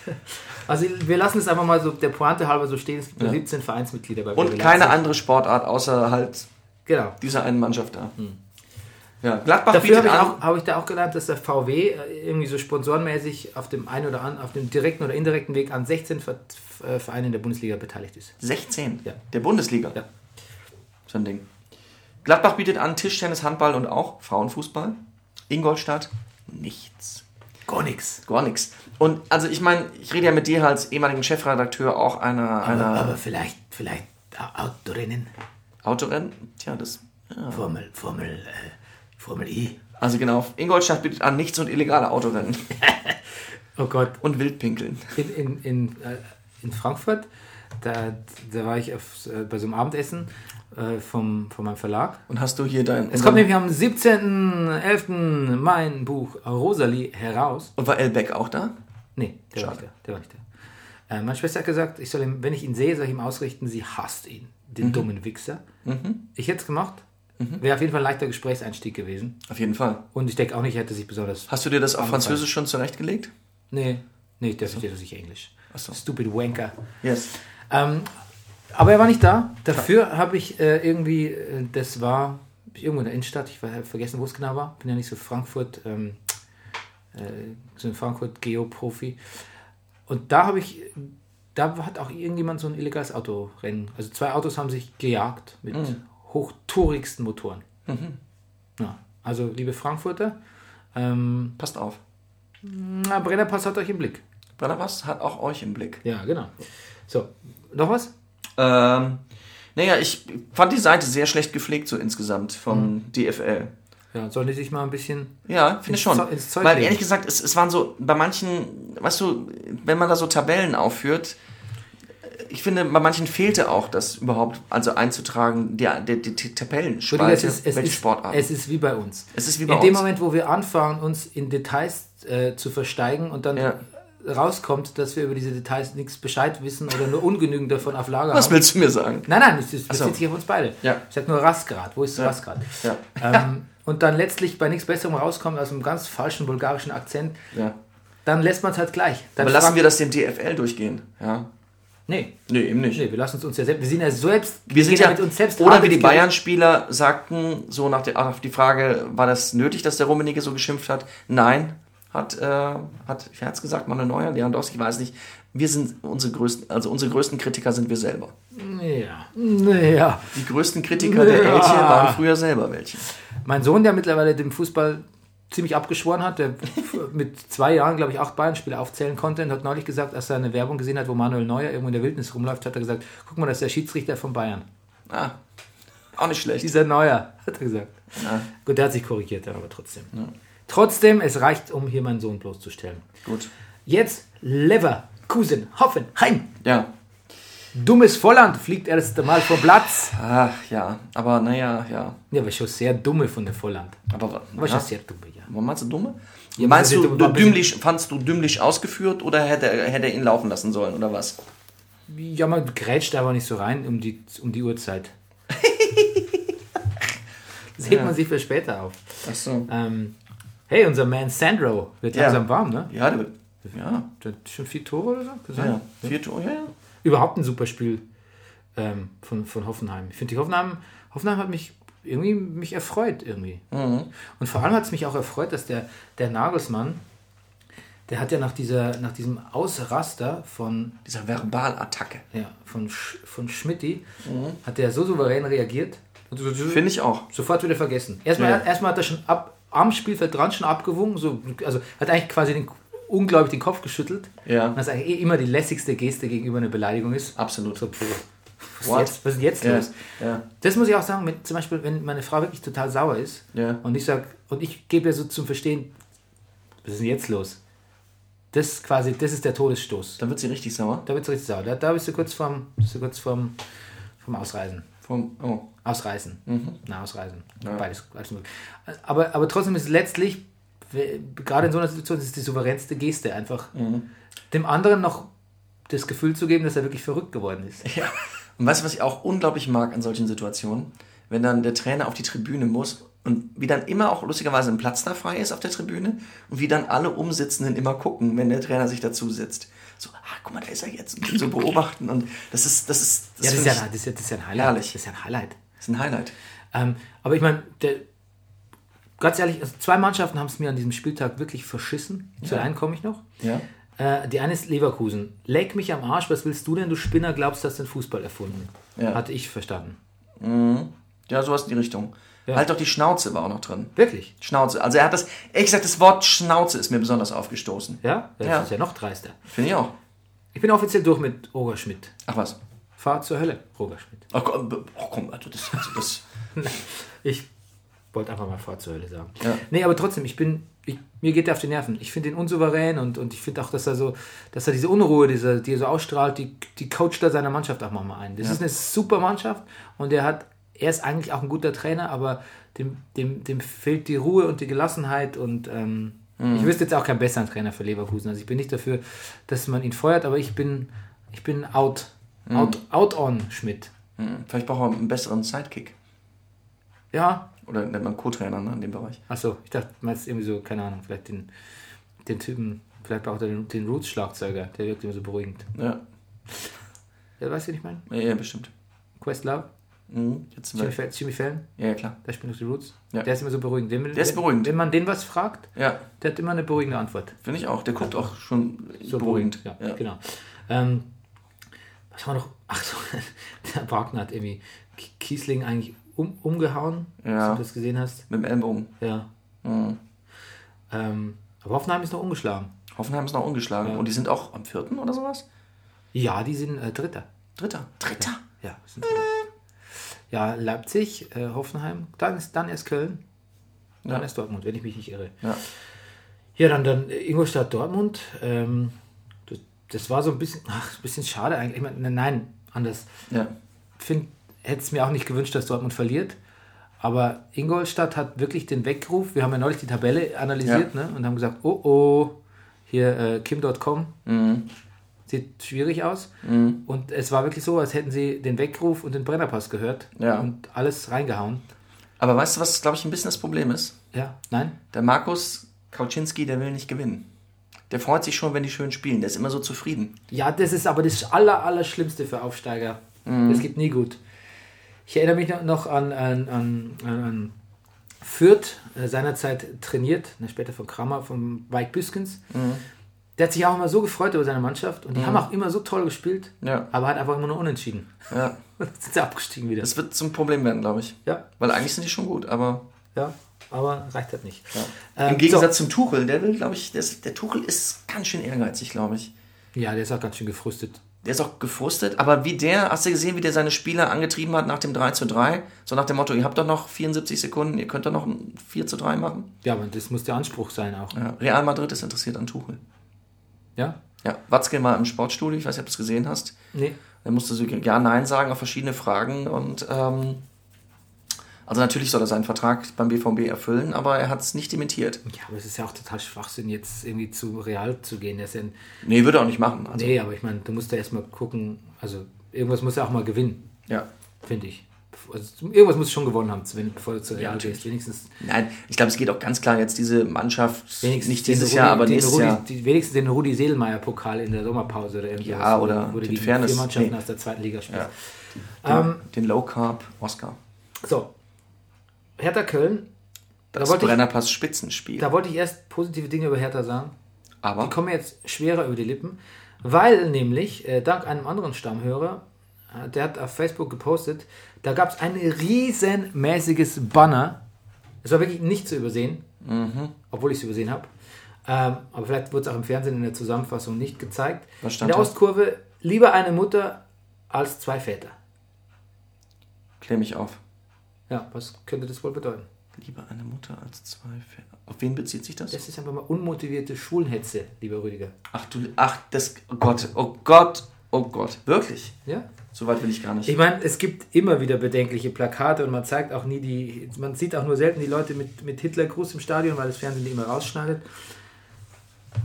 Also wir lassen es einfach mal so der Pointe halber so stehen. Es gibt Ja. 17 Vereinsmitglieder bei Und keine andere Sportart außer halt Genau. dieser einen Mannschaft da. Ja, Gladbach Dafür bietet habe ich, auch- habe ich da auch gelernt, dass der VW äh, irgendwie so sponsorenmäßig auf dem einen oder an, auf dem direkten oder indirekten Weg an 16 Ver äh, Vereinen der Bundesliga beteiligt ist. 16. Ja. Der Bundesliga. Ja. So ein Ding. Gladbach bietet an Tischtennis, Handball und auch Frauenfußball. Ingolstadt nichts. Gar nichts. Gar nichts. Und also ich meine, ich rede ja mit dir als ehemaligen Chefredakteur auch einer, Aber, einer aber vielleicht, vielleicht Au- Autorennen, Autorennen. Tja, das. Ja. Formel, Formel, äh, Formel E. Also genau, Ingolstadt bietet an nichts und illegale Autorennen. Oh Gott, Und Wildpinkeln. in, in, in, äh, in Frankfurt, da, da war ich auf, äh, bei so einem Abendessen äh, vom, von meinem Verlag. Und hast du hier dein. Es kommt nämlich am 17.11. mein Buch Rosalie heraus. und war Elbeck auch da? Nee, der war Schade. nicht da. Der war nicht da. Äh, meine Schwester hat gesagt, ich soll ihm, wenn ich ihn sehe, soll ich ihm ausrichten, sie hasst ihn, den Mhm. dummen Wichser. Ich hätte es gemacht. Wäre auf jeden Fall ein leichter Gesprächseinstieg gewesen. Auf jeden Fall. Und ich denke auch nicht, er hätte sich besonders. Hast du dir das auf. Französisch schon zurechtgelegt? Nee, nee, der versteht doch sicher Englisch. Ach so. Stupid Wanker. Yes. Ähm, aber er war nicht da. Dafür habe ich äh, irgendwie, äh, das war irgendwo in der Innenstadt, ich habe vergessen, wo es genau war. Bin ja nicht so Frankfurt, ähm, äh, so ein Frankfurt-Geo-Profi. Und da habe ich, da hat auch irgendjemand so ein illegales Autorennen. Also zwei Autos haben sich gejagt mit hochtourigsten Motoren. Ja, also liebe Frankfurter, ähm, Passt auf. na, Brennerpass hat euch im Blick. Brennerpass hat auch euch im Blick. Ja, genau. So, noch was? Ähm, naja, ich fand die Seite sehr schlecht gepflegt so insgesamt vom Mhm. DFL. Ja, sollen die sich mal ein bisschen Ja, finde ich schon. Ins Zeug Weil ehrlich gesagt, es, es waren so, bei manchen, weißt du, wenn man da so Tabellen aufführt, ich finde, bei manchen fehlte auch das überhaupt, also einzutragen, die, die, die, die Tabellenspalte, es ist, welche ist, Sportarten. es ist wie bei uns. Es ist wie bei in dem uns. Moment, wo wir anfangen, uns in Details äh, zu versteigen und dann Ja. rauskommt, dass wir über diese Details nichts Bescheid wissen oder nur ungenügend davon auf Lager Was haben. willst du mir sagen? Nein, nein, das, ist- das so. bezieht sich auf uns beide. Ja. Ich sag nur Rastgrad. Wo ist das Rastgrad? Ja. Ähm, und dann letztlich bei nichts Besserem rauskommt als einem ganz falschen bulgarischen Akzent, Ja. dann lässt man es halt gleich. Dann Aber lassen wir das dem DFL durchgehen. Ja. Nee, Nee, eben nicht. nee, wir lassen es uns ja selbst. Wir sind ja selbst. Wir sind ja, mit uns selbst oder wie die. Bayern-Spieler sagten, so nach der, auf die Frage, war das nötig, dass der Rummenigge so geschimpft hat? Nein, hat, äh, hat, wer hat's gesagt, Manuel Neuer, Lewandowski, weiß nicht. Wir sind unsere größten, also unsere größten Kritiker sind wir selber. Ja, ja. Die größten Kritiker der Ja. Elche waren früher selber welche. Mein Sohn, der mittlerweile dem Fußball ziemlich abgeschworen hat, der mit zwei Jahren, glaube ich, acht Bayern-Spiele aufzählen konnte und hat neulich gesagt, als er eine Werbung gesehen hat, wo Manuel Neuer irgendwo in der Wildnis rumläuft, hat er gesagt, guck mal, das ist der Schiedsrichter von Bayern. Ah, auch nicht schlecht. Dieser Neuer, hat er gesagt. Ja, Gut, der hat sich korrigiert aber trotzdem. Trotzdem, es reicht, um hier meinen Sohn bloßzustellen. gut. Jetzt Leverkusen, Hoffenheim. Ja. Dummes Volland fliegt erst einmal vom Platz. Ach, ja. Aber naja, ja. Ja, aber schon sehr dumme von der Volland. Aber, Aber ja. schon sehr dumme, ja. Was meinst du dumme? Ja, meinst du, du dümmlich, fandst du dümmlich ausgeführt oder hätte, er- hätte er ihn laufen lassen sollen oder was? Ja, man grätscht aber nicht so rein um die, um die Uhrzeit. Das hebt man sich für später auf. Ach so. Ähm, hey, unser Man Sandro wird Ja. langsam warm, ne? Ja, der wird, ja, Der hat schon vier Tore oder so? Ja, ja. Vier Tore, ja, ja. Überhaupt ein super Spiel ähm, von, von Hoffenheim. Ich finde, die Hoffenheim, Hoffenheim hat mich irgendwie mich erfreut irgendwie. Mhm. Und vor allem hat es mich auch erfreut, dass der, der Nagelsmann, der hat ja nach, dieser, nach diesem Ausraster von Diese Verbalattacke. ja, von, Sch von Schmidti hat der so souverän reagiert. Finde ich auch. Sofort wieder vergessen. Erstmal, Ja. erstmal hat er schon ab, am Spielfeld dran schon abgewungen, so, also hat eigentlich quasi den, unglaublich den Kopf geschüttelt. Ja. Was eigentlich eh immer die lässigste Geste gegenüber einer Beleidigung ist. Absolut. So, pff, was, jetzt, was ist jetzt Ja. los? Ja. Das muss ich auch sagen, wenn, zum Beispiel, wenn meine Frau wirklich total sauer ist Ja. und ich sage, und ich gebe ihr so zum Verstehen, was ist denn jetzt los? Das quasi, das ist der Todesstoß. Dann wird sie richtig sauer. Da wird es richtig sauer. Da, da bist du kurz vorm, bist du kurz vorm, vorm Ausreisen. Vom, oh. Ausreißen. Na, ausreißen. Ja. Beides, beides möglich. Aber, aber trotzdem ist letztlich, gerade in so einer Situation, ist es die souveränste Geste, einfach dem anderen noch das Gefühl zu geben, dass er wirklich verrückt geworden ist. Ja. Und weißt du, was ich auch unglaublich mag an solchen Situationen? Wenn dann der Trainer auf die Tribüne muss und wie dann immer auch lustigerweise ein Platz da frei ist auf der Tribüne und wie dann alle Umsitzenden immer gucken, wenn der Trainer sich dazu sitzt. So, ah, guck mal, da ist er jetzt. Und so beobachten. Und das ist, das ist, Ja, das ist ja, das ist ja, das ist ja ein Highlight. herrlich. Das ist ja ein Highlight. das ist ein Highlight. Ähm, aber ich meine, der ganz ehrlich, also zwei Mannschaften haben es mir an diesem Spieltag wirklich verschissen. Zu der einen komme ich noch. Ja. Äh, die eine ist Leverkusen. Leck mich am Arsch, was willst du denn, du Spinner, glaubst, du hast den Fußball erfunden? Ja. Hatte ich verstanden. Ja, sowas in die Richtung. Halt doch die Schnauze war auch noch drin. Wirklich? Schnauze. Also er hat das, ehrlich gesagt, das Wort Schnauze ist mir besonders aufgestoßen. Ja? Das Ja. ist ja noch dreister. Finde ich auch. Ich bin offiziell durch mit Roger Schmidt. Ach was. Fahr zur Hölle, Roger Schmidt. Ach komm, b- oh, komm also das, also das, Ich wollte einfach mal Fahr zur Hölle sagen. Ja. Nee, aber trotzdem, ich bin, ich, mir geht der auf die Nerven. Ich finde ihn unsouverän und, und ich finde auch, dass er so, dass er diese Unruhe, diese, die er so ausstrahlt, die, die coacht er seiner Mannschaft auch mal ein. Das ist eine super Mannschaft und er hat, er ist eigentlich auch ein guter Trainer, aber dem, dem, dem fehlt die Ruhe und die Gelassenheit und ähm, ich wüsste jetzt auch keinen besseren Trainer für Leverkusen. Also ich bin nicht dafür, dass man ihn feuert, aber ich bin, ich bin out. Out, out on Schmidt. hm, vielleicht braucht er einen besseren Sidekick. Ja, Oder nennt man Co-Trainer ne, in dem Bereich. Achso, ich dachte, du meinst irgendwie so, keine Ahnung, vielleicht den, den Typen, vielleicht braucht er den, den Roots-Schlagzeuger, der wirkt immer so beruhigend. Ja, Ja, weißt du, was ich meine? ja, ja bestimmt. Questlove, Mhm. Jetzt Jimmy, Fallon, Jimmy Fallon, ja, ja, klar. der spielt auf die Roots. Ja. Der ist immer so beruhigend. Den, Der ist beruhigend. Wenn man den was fragt, Ja, der hat immer eine beruhigende Antwort. finde ich auch. Der guckt auch schon So beruhigend. Ja, Ja. genau. Ähm, was haben wir noch? Ach so, der Wagner hat irgendwie Kiesling eigentlich um, umgehauen, Ja. als du das gesehen hast. Mit dem Ellenbogen. Ja. Mhm. Ähm, aber Hoffenheim ist noch ungeschlagen. Hoffenheim ist noch ungeschlagen. Ja. Und die sind auch am vierten oder sowas? Ja, die sind äh, Dritter. Dritter. Dritter? Ja, Dritter. Ja, Leipzig, äh, Hoffenheim, dann, ist, dann erst Köln, dann Ja. erst Dortmund, wenn ich mich nicht irre. Ja. Ja, dann, dann Ingolstadt, Dortmund. Ähm, das, das war so ein bisschen, ach, ein bisschen schade eigentlich. Ich meine, nein, anders. Ja. Find, hätte es mir auch nicht gewünscht, dass Dortmund verliert. Aber Ingolstadt hat wirklich den Weckruf. Wir haben ja neulich die Tabelle analysiert ne, und haben gesagt, oh oh, hier äh, Kim.com Mhm. sieht schwierig aus. Und es war wirklich so, als hätten sie den Weckruf und den Brennerpass gehört Ja. und alles reingehauen. Aber weißt du, was, glaube ich, ein bisschen das Problem ist? Ja, nein? Der Markus Kauczynski, der will nicht gewinnen. Der freut sich schon, wenn die schön spielen. Der ist immer so zufrieden. Ja, das ist aber das aller, aller Schlimmste für Aufsteiger. Mhm. Das geht nie gut. Ich erinnere mich noch- an, an, an, an, Fürth, äh, seinerzeit trainiert, ne, später von Kramer, von Mike Büskens. Mhm. Der hat sich auch immer so gefreut über seine Mannschaft und die haben auch immer so toll gespielt, Ja. aber hat einfach immer nur unentschieden. Ja. Jetzt sind sie abgestiegen wieder. Das wird zum Problem werden, glaube ich. Ja, Weil eigentlich sind die schon gut, aber ja, aber reicht halt nicht. im Ähm, Gegensatz zum Tuchel, der will, glaube ich, der, ist, der Tuchel ist ganz schön ehrgeizig, glaube ich. So, ja, der ist auch ganz schön gefrustet. Der ist auch gefrustet, aber wie der, hast du gesehen, wie der seine Spieler angetrieben hat nach dem 3 zu 3? So nach dem Motto, ihr habt doch noch 74 Sekunden, ihr könnt doch noch ein 4 zu 3 machen. Ja, aber das muss der Anspruch sein auch. Ja. Real Madrid ist interessiert an Tuchel. Ja? Ja, Watzke mal im Sportstudio, ich weiß nicht, ob du es gesehen hast. Nee. Er musste so Ja, Nein sagen auf verschiedene Fragen und ähm, also natürlich soll er seinen Vertrag beim BVB erfüllen, aber er hat es nicht dementiert. Ja, aber es ist ja auch total Schwachsinn, jetzt irgendwie zu Real zu gehen. Der ist ja ein, Nee, würde er auch nicht machen. Also, Nee, aber ich meine, du musst ja erstmal gucken, also irgendwas muss ja auch mal gewinnen, Ja. finde ich. Also, irgendwas muss schon gewonnen haben, bevor du zu Real natürlich. gehst. Wenigstens, Nein, ich glaube, es geht auch ganz klar jetzt diese Mannschaft, wenigstens nicht dieses Rudi, Jahr, aber nächstes Rudi, Jahr. Die, wenigstens den Rudi Seelmeier-Pokal in der Sommerpause oder irgendwas. Ja, wo- oder wo du den Fairness- vier Mannschaften nee. aus der zweiten Liga spielst. Ja. Den, Ähm, den Low Carb Oscar. So, Hertha Köln, Das wollte ich- Brennerpass Spitzenspiel. da wollte ich erst positive Dinge über Hertha sagen. aber Die kommen jetzt schwerer über die Lippen, weil nämlich, äh, dank einem anderen Stammhörer, äh, der hat auf Facebook gepostet, da gab es ein riesenmäßiges Banner. Es war wirklich nicht zu übersehen, obwohl ich es übersehen habe. Ähm, aber vielleicht wurde es auch im Fernsehen in der Zusammenfassung nicht gezeigt. Was in stand der da? Ostkurve lieber eine Mutter als zwei Väter. klär mich auf. Ja, was könnte das wohl bedeuten? Lieber eine Mutter als zwei Väter. Auf wen bezieht sich das? Das ist einfach mal unmotivierte Schwulenhetze, lieber Rüdiger. Ach du, ach, das, oh Gott, oh Gott, oh Gott. Wirklich? Ja? So weit will ich gar nicht. Ich meine, es gibt immer wieder bedenkliche Plakate und man zeigt auch nie die, man sieht auch nur selten die Leute mit, mit Hitlergruß im Stadion, weil das Fernsehen die immer rausschneidet.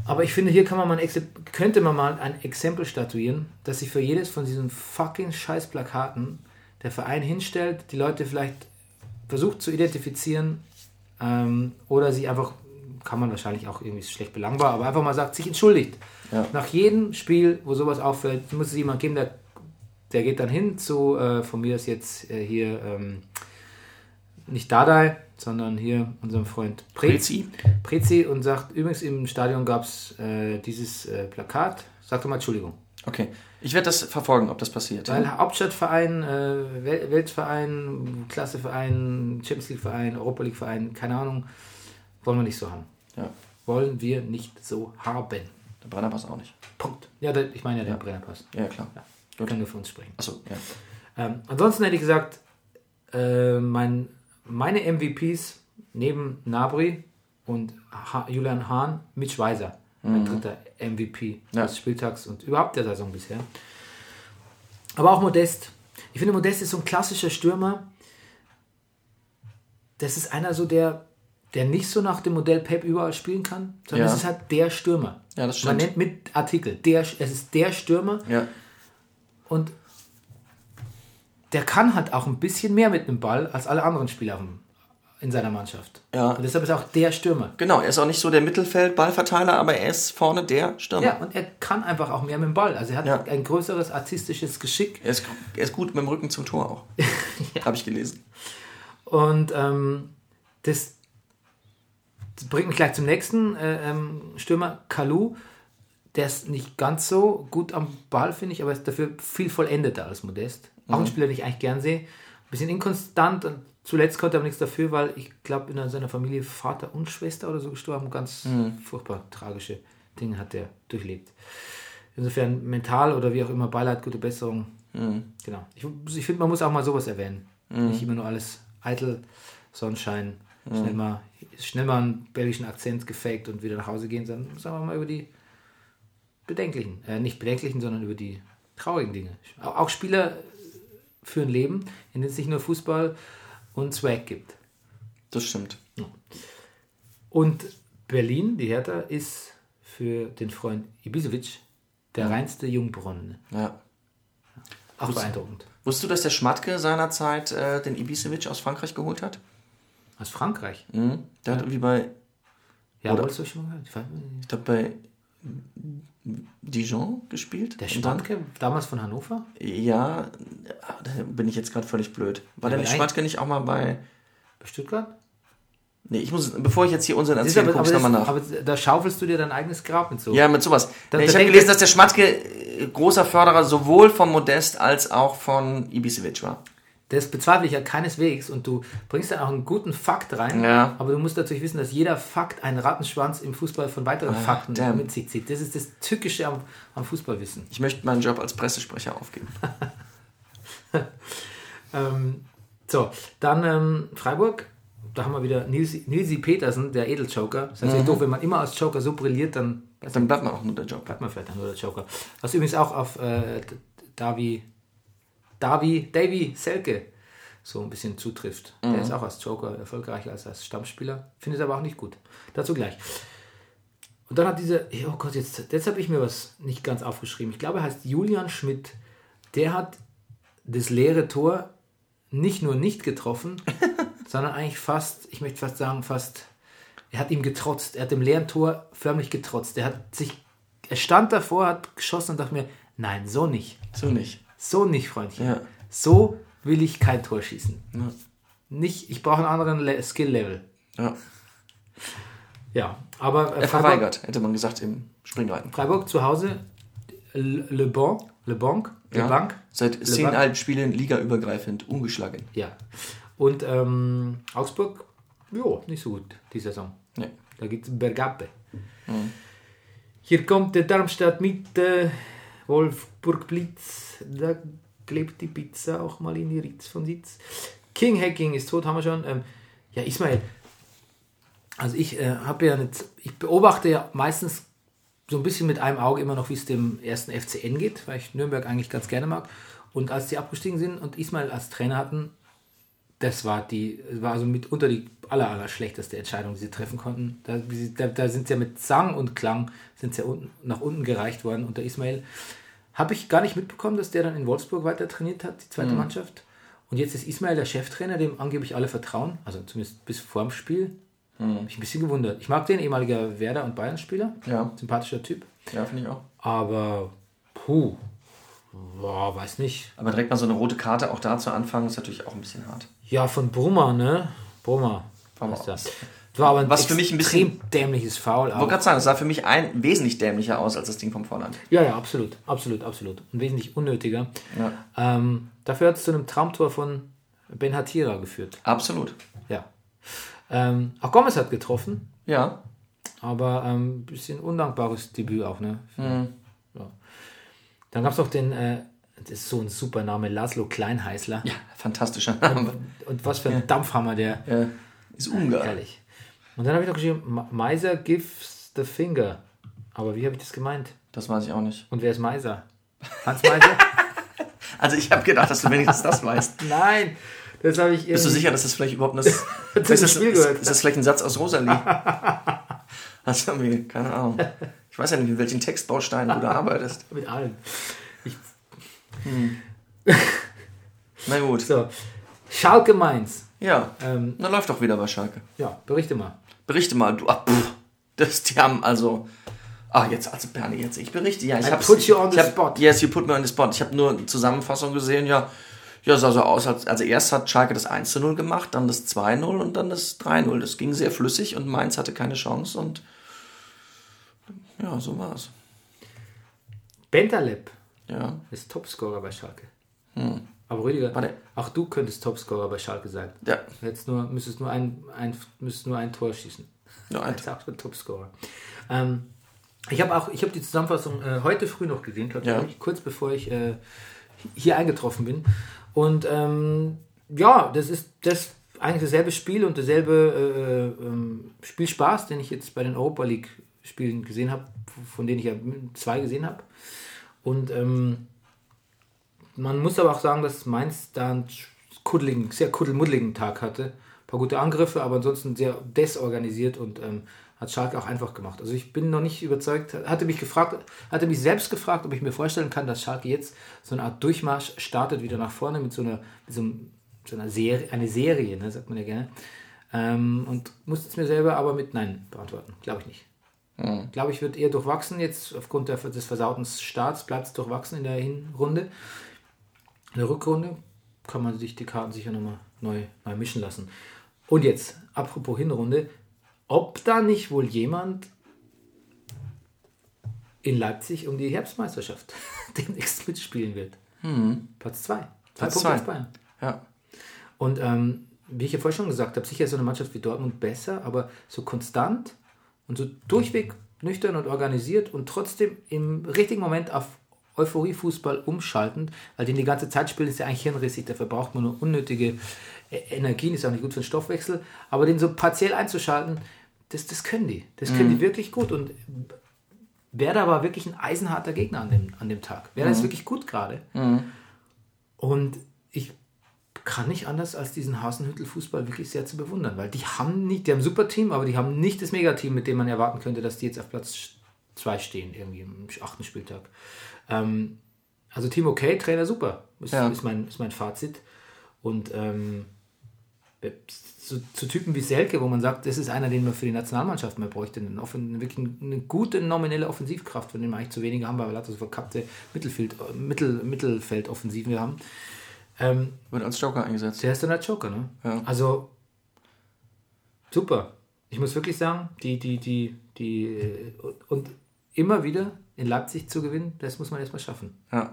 Aber ich finde, hier kann man mal ein, könnte man mal ein Exempel statuieren, dass sich für jedes von diesen fucking Scheißplakaten der Verein hinstellt, die Leute vielleicht versucht zu identifizieren ähm, oder sie einfach, kann man wahrscheinlich auch irgendwie schlecht belangbar, aber einfach mal sagt, sich entschuldigt. Ja. Nach jedem Spiel, wo sowas auffällt, muss es jemand geben, der, der geht dann hin zu, äh, von mir ist jetzt äh, hier ähm, nicht Dardai, sondern hier unserem Freund Prezi. Prezi und sagt, übrigens im Stadion gab es äh, dieses äh, Plakat. Sag doch mal Entschuldigung. Okay. Ich werde das verfolgen, ob das passiert. Weil Hauptstadtverein, äh, Wel Weltverein, Klasseverein, Champions League Verein, Europa League Verein, keine Ahnung, wollen wir nicht so haben. Ja. Wollen wir nicht so haben. Der Brennerpass auch nicht. Punkt. Ja, der, ich meine ja den Brennerpass. Ja, klar. Ja. Wir können nur für uns sprechen. Achso, ja. Ähm, ansonsten hätte ich gesagt, äh, mein, meine MVPs neben Nabri und ha Julian Hahn, Mitch Weiser, mein dritter MVP Ja. des Spieltags und überhaupt der Saison bisher. Aber auch Modest. Ich finde, Modest ist so ein klassischer Stürmer. Das ist einer so, der, der nicht so nach dem Modell Pep überall spielen kann, sondern Ja. es ist halt der Stürmer. Ja, das Man stimmt. nennt mit Artikel, der, es ist der Stürmer, Ja. und der kann halt auch ein bisschen mehr mit dem Ball als alle anderen Spieler auf dem- in seiner Mannschaft. Ja. Und deshalb ist er auch der Stürmer. Genau, er ist auch nicht so der Mittelfeld-Ballverteiler, aber er ist vorne der Stürmer. Ja, und er kann einfach auch mehr mit dem Ball. Also er hat Ja. ein größeres artistisches Geschick. Er, ist, er ist gut mit dem Rücken zum Tor auch. Habe ich gelesen. Und ähm, das, bringt mich gleich zum nächsten äh, ähm, Stürmer, Kalu. Der ist nicht ganz so gut am Ball, finde ich, aber ist dafür viel vollendeter als Modest. Auch ein Spieler, den ich eigentlich gern sehe. Ein bisschen inkonstant und zuletzt konnte er aber nichts dafür, weil ich glaube, in seiner Familie Vater und Schwester oder so gestorben. Ganz furchtbar tragische Dinge hat er durchlebt. Insofern mental oder wie auch immer, Beileid, gute Besserung. Genau. Ich, ich finde, man muss auch mal sowas erwähnen. Nicht immer nur alles eitel, Sonnenschein, schnell, mal, schnell mal einen belgischen Akzent gefaked und wieder nach Hause gehen, sondern sagen wir mal über die bedenklichen, äh, nicht bedenklichen, sondern über die traurigen Dinge. Auch, auch Spieler führen Leben, in denen es nicht nur Fußball und Swag gibt. Das stimmt. Und Berlin, die Hertha, ist für den Freund Ibisevic der reinste Jungbrunnen. Ja. Auch beeindruckend. Wusstest du, dass der Schmatke seinerzeit äh, den Ibisevic aus Frankreich geholt hat? Aus Frankreich. Mhm. Der hat irgendwie bei, Ja, Oder- du schon mal gehört? Ich ich glaube bei Dijon gespielt. Der Schmatke, damals von Hannover? Ja, da bin ich jetzt gerade völlig blöd. War der aber Schmatke nicht auch mal bei. Bei Stuttgart? Nee, ich muss, bevor ich jetzt hier unseren erzähle, aber, guck aber, ich nochmal nach. aber da schaufelst du dir dein eigenes Grab mit so. Ja, mit sowas. Da- Nee, ich habe gelesen, dass der Schmatke äh, großer Förderer sowohl von Modest als auch von Ibisevic war. Das bezweifle ich ja keineswegs und du bringst dann auch einen guten Fakt rein, Ja. aber du musst natürlich wissen, dass jeder Fakt einen Rattenschwanz im Fußball von weiteren Fakten damn. mit sich zieht. Das ist das Tückische am, am Fußballwissen. Ich möchte meinen Job als Pressesprecher aufgeben. Ähm, so, dann ähm, Freiburg. Da haben wir wieder Nils, Nilsi Petersen, der Edeljoker. Das ist natürlich doof, wenn man immer als Joker so brilliert, dann Dann bleibt man auch nur der Job. bleibt man vielleicht dann nur der Joker. Was übrigens auch auf äh, Davi, Davi, Davy Selke so ein bisschen zutrifft. Der ist auch als Joker erfolgreicher als als Stammspieler. Findet aber auch nicht gut. Dazu gleich. Und dann hat diese, oh Gott, jetzt, jetzt habe ich mir was nicht ganz aufgeschrieben. Ich glaube, er heißt Julian Schmidt. Der hat das leere Tor nicht nur nicht getroffen, sondern eigentlich fast, ich möchte fast sagen, fast, er hat ihm getrotzt. Er hat dem leeren Tor förmlich getrotzt. Er hat sich, er stand davor, hat geschossen und dachte mir, nein, so nicht. So nicht. So nicht, Freundchen. Ja. So will ich kein Tor schießen. Ja. Nicht, ich brauche einen anderen Le Skill-Level. Ja. Ja, aber äh, Er Freiburg, verweigert, hätte man gesagt im Springreiten. Freiburg zu Hause, Le Bon, Le Banc, Le Ja. Banc. Seit Banc. Spielen ligaübergreifend ungeschlagen. Ja. Und ähm, Augsburg, jo, nicht so gut die Saison. Nee. Da gibt es Bergappe. Hier kommt der Darmstadt mit äh, Wolfburg Blitz. Da klebt die Pizza auch mal in die Ritz von Sitz. King Hacking ist tot, haben wir schon. Ähm, ja, Ismail. Also ich äh, habe ja nicht, ich beobachte ja meistens so ein bisschen mit einem Auge immer noch, wie es dem ersten FCN geht, weil ich Nürnberg eigentlich ganz gerne mag. Und als die abgestiegen sind und Ismail als Trainer hatten, das war die, war also mitunter die aller, aller schlechteste Entscheidung, die sie treffen konnten. Da, da, da sind sie ja mit Sang und Klang sind sie ja unten, nach unten gereicht worden unter Ismail. Habe ich gar nicht mitbekommen, dass der dann in Wolfsburg weiter trainiert hat, die zweite Mannschaft. Und jetzt ist Ismail der Cheftrainer, dem angeblich alle vertrauen, also zumindest bis vorm Spiel. Hab ich ein bisschen gewundert. Ich mag den, ehemaliger Werder- und Bayern-Spieler. Ja. Sympathischer Typ. Ja, finde ich auch. Aber, puh, Boah, weiß nicht. Aber direkt mal so eine rote Karte auch da zu anfangen, ist natürlich auch ein bisschen hart. Ja, von Brummer, ne? Brummer. Brummer. heißt das. War aber ein Was für mich ein bisschen- extrem dämliches Foul. Ich wollte gerade sagen, es sah für mich ein wesentlich dämlicher aus als das Ding vom Vorland. ja, ja, absolut. Absolut, absolut. Und wesentlich unnötiger. Ja. Ähm, dafür hat es zu einem Traumtor von Ben Hatira geführt. Absolut. Ja. Ähm, auch Gomez hat getroffen, Ja. aber ein ähm, bisschen undankbares Debüt auch, ne? Mhm. Ja. Dann gab es noch den, äh, das ist so ein super Name, Laszlo Kleinheißler. Ja, fantastischer Name. Und was für ein Dampfhammer der. Ja. Ist Ungar. Herrlich. Und dann habe ich noch geschrieben, Meiser gives the finger. Aber wie habe ich das gemeint? Das weiß ich auch nicht. Und wer ist Meiser? Hans Meiser? Also ich habe gedacht, dass du wenigstens das weißt. Nein, das habe ich irgendwie. Bist du sicher, dass das vielleicht überhaupt das, ist, das, Spiel ist, gehört. ist das vielleicht ein Satz aus Rosalie? Hast du irgendwie, keine Ahnung. Ich weiß ja nicht, in welchen Textbausteinen du da arbeitest. Mit allen. Na gut. So. Schalke Mainz. Ja, Ähm, dann läuft doch wieder bei Schalke. ja, berichte mal. Berichte mal, du. Ah, pff, das, die haben also. Ah, jetzt, also Bernie, jetzt, ich berichte, ja. Ich I hab's- put you on the hab, spot. Yes, you put me on the spot. Ich habe nur Zusammenfassung gesehen, ja. Ja, sah so aus, als, also erst hat Schalke das 1 zu 0 gemacht, dann das 2-0 und dann das 3-0. Das ging sehr flüssig und Mainz hatte keine Chance und ja, so war's. Bentaleb Ja. ist Topscorer bei Schalke. Aber Rüdiger. Warte. auch du könntest Topscorer bei Schalke sein. Ja. Jetzt nur, müsstest nur ein, ein, müsstest nur ein Tor schießen. Nur ein ist auch Topscorer. Ähm, ich habe auch, ich habe die Zusammenfassung äh, heute früh noch gesehen, Ja. ich, kurz bevor ich äh, hier eingetroffen bin. Und ähm, ja, das ist das eigentlich dasselbe Spiel und derselbe äh, ähm, Spielspaß, den ich jetzt bei den Europa League Spielen gesehen habe, von denen ich ja zwei gesehen habe. Und ähm, man muss aber auch sagen, dass Mainz da einen kuddeligen, sehr kuddelmuddeligen Tag hatte. Ein paar gute Angriffe, aber ansonsten sehr desorganisiert und ähm, hat Schalke auch einfach gemacht. Also ich bin noch nicht überzeugt, hatte mich gefragt, hatte mich selbst gefragt, ob ich mir vorstellen kann, dass Schalke jetzt so eine Art Durchmarsch startet wieder nach vorne mit so einer, mit so einer Serie, eine Serie, ne, sagt man ja gerne. Ähm, und musste es mir selber aber mit Nein beantworten. Glaube ich nicht. Glaube ich, wird eher durchwachsen jetzt aufgrund der, des versauten Starts, bleibt es durchwachsen in der Hinrunde. In der Rückrunde kann man sich die Karten sicher nochmal neu, neu mischen lassen. Und jetzt, apropos Hinrunde, ob da nicht wohl jemand in Leipzig um die Herbstmeisterschaft demnächst mitspielen wird? Platz 2. Zwei Hm. Platz Punkte zwei. auf Bayern. Ja. Und ähm, wie ich ja vorher schon gesagt habe, sicher ist so eine Mannschaft wie Dortmund besser, aber so konstant und so durchweg nüchtern und organisiert und trotzdem im richtigen Moment auf Euphorie-Fußball umschalten, weil den die ganze Zeit spielen, ist ja eigentlich hirnrissig, dafür braucht man nur unnötige äh, Energien, ist auch nicht gut für den Stoffwechsel, aber den so partiell einzuschalten, das, das können die. Das können die wirklich gut und Werder war wirklich ein eisenharter Gegner an dem, an dem Tag. Werder ist wirklich gut gerade. Und ich kann nicht anders als diesen Hasenhüttel-Fußball wirklich sehr zu bewundern, weil die haben nicht, die haben ein super Team, aber die haben nicht das Megateam, mit dem man erwarten könnte, dass die jetzt auf Platz 2 stehen, irgendwie im achten Spieltag. Ähm, also Team okay, Trainer super, ist, Ja. ist, mein, ist mein Fazit. Und ähm, so, zu Typen wie Selke, wo man sagt, das ist einer, den man für die Nationalmannschaft mehr bräuchte, einen offen, wirklich eine gute nominelle Offensivkraft, von dem wir eigentlich zu wenige haben, weil wir lauter so verkappte Mittelfeld, Mittel, Mittelfeldoffensiven wir haben. Ähm, Wird als Joker eingesetzt. der ist dann der Joker, ne? Ja. Also, super. Ich muss wirklich sagen, die, die, die, die, äh, und immer wieder in Leipzig zu gewinnen, das muss man erstmal schaffen. Ja.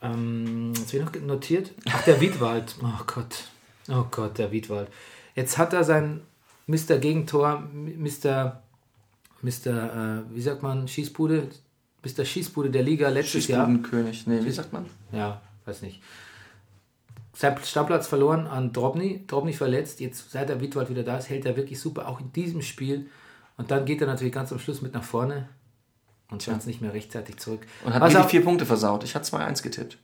Ähm, habe ich noch notiert? Ach, der Wiedwald. Oh Gott. Oh Gott, der Wiedwald. Jetzt hat er sein Mr. Gegentor, Mr. Mr. Äh, wie sagt man, Schießbude? Mr. Schießbude der Liga letztes Jahr. Schießbudenkönig. Nee, wie sagt man? Ja, weiß nicht. Sein Stammplatz verloren an Drobny. Drobny verletzt. Jetzt, seit der Wittwald wieder da ist, hält er wirklich super, auch in diesem Spiel. Und dann geht er natürlich ganz am Schluss mit nach vorne und schafft es nicht mehr rechtzeitig zurück. Und hat Was mir die vier Punkte versaut. Ich hatte 2-1 getippt.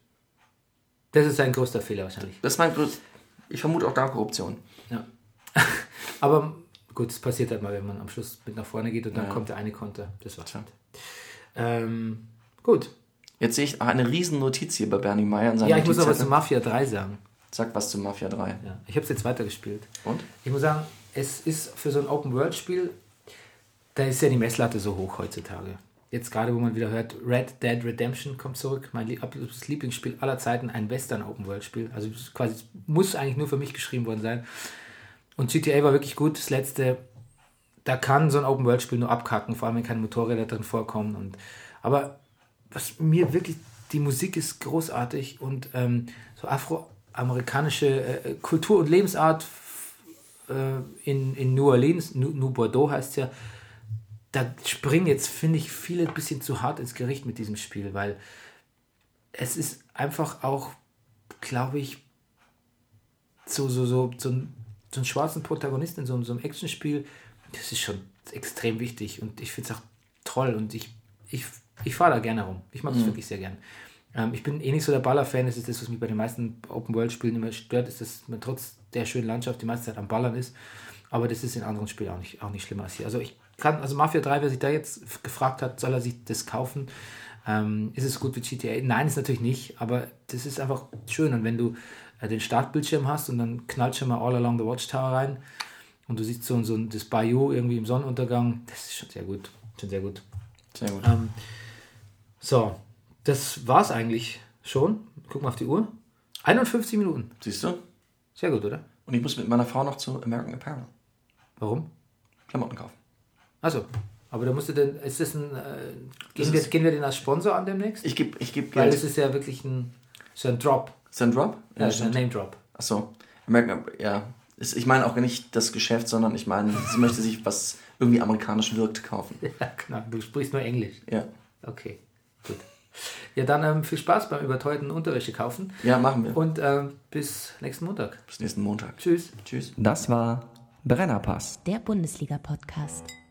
das ist sein größter Fehler wahrscheinlich. Das ist mein größter. Ich vermute auch da Korruption. Ja. Aber gut, es passiert halt mal, wenn man am Schluss mit nach vorne geht und dann kommt der eine Konter. Das war's halt. Ähm, gut. Jetzt sehe ich eine riesen Notiz hier bei Bernie Meyer in seinem Ja, ich muss aber zu Mafia 3 sagen. Sag was zu Mafia 3. Ja. Ich habe es jetzt weitergespielt. Und? Ich muss sagen, es ist für so ein Open-World-Spiel, da ist ja die Messlatte so hoch heutzutage. Jetzt gerade, wo man wieder hört, Red Dead Redemption kommt zurück, mein absolutes Lieblingsspiel aller Zeiten, ein Western-Open-World-Spiel. Also es ist quasi, es muss eigentlich nur für mich geschrieben worden sein. Und GTA war wirklich gut. Das letzte, da kann so ein Open-World-Spiel nur abkacken, vor allem wenn keine Motorräder drin vorkommen. Und, aber was mir wirklich, die Musik ist großartig und ähm, so afroamerikanische äh, Kultur und Lebensart äh, in, in New Orleans, New, New Bordeaux heißt es ja, da springen jetzt, finde ich, viele ein bisschen zu hart ins Gericht mit diesem Spiel, weil es ist einfach auch, glaube ich, so, so, so, so, ein, so einen schwarzen Protagonisten in so, einem- so einem Actionspiel, das ist schon extrem wichtig und ich finde es auch toll und ich, ich, ich fahre da gerne rum. Ich mag das wirklich sehr gern. Ähm, ich bin eh nicht so der Baller-Fan, das ist das, was mich bei den meisten Open-World-Spielen immer stört, ist, dass man trotz der schönen Landschaft die meiste Zeit am Ballern ist. Aber das ist in anderen Spielen auch nicht, auch nicht schlimmer als hier. Also ich kann, also Mafia 3, wer sich da jetzt gefragt hat, soll er sich das kaufen? Ähm, ist es gut wie GTA? Nein, ist natürlich nicht, aber das ist einfach schön. Und wenn du äh, den Startbildschirm hast und dann knallt schon mal All Along the Watchtower rein und du siehst so, so ein- das Bayou irgendwie im Sonnenuntergang, das ist schon sehr gut. Schon sehr gut. Sehr gut. Ähm, so, das war's eigentlich schon. Guck mal auf die Uhr. 51 Minuten. Siehst du? Sehr gut, oder? Und ich muss mit meiner Frau noch zu American Apparel Warum? Klamotten kaufen. Also, aber da musst du denn, ist das ein, äh, Das gehen, wir, ist- gehen wir den als Sponsor an demnächst? Ich gebe ich geb Weil Geld. es ist ja wirklich ein, so ein Drop. Ist das ein Drop? Ja, ist ein. Name Drop. Achso. American, ja. Ich meine auch nicht das Geschäft, sondern ich meine, sie möchte sich was irgendwie amerikanisch wirkt kaufen. Ja, genau. Du sprichst nur Englisch. Ja. Okay, gut. Ja, dann ähm, viel Spaß beim überteuerten Unterwäsche kaufen Ja, machen wir. und ähm, bis nächsten Montag. Bis nächsten Montag. Tschüss. Tschüss. Das war Brennerpass. Der Bundesliga-Podcast.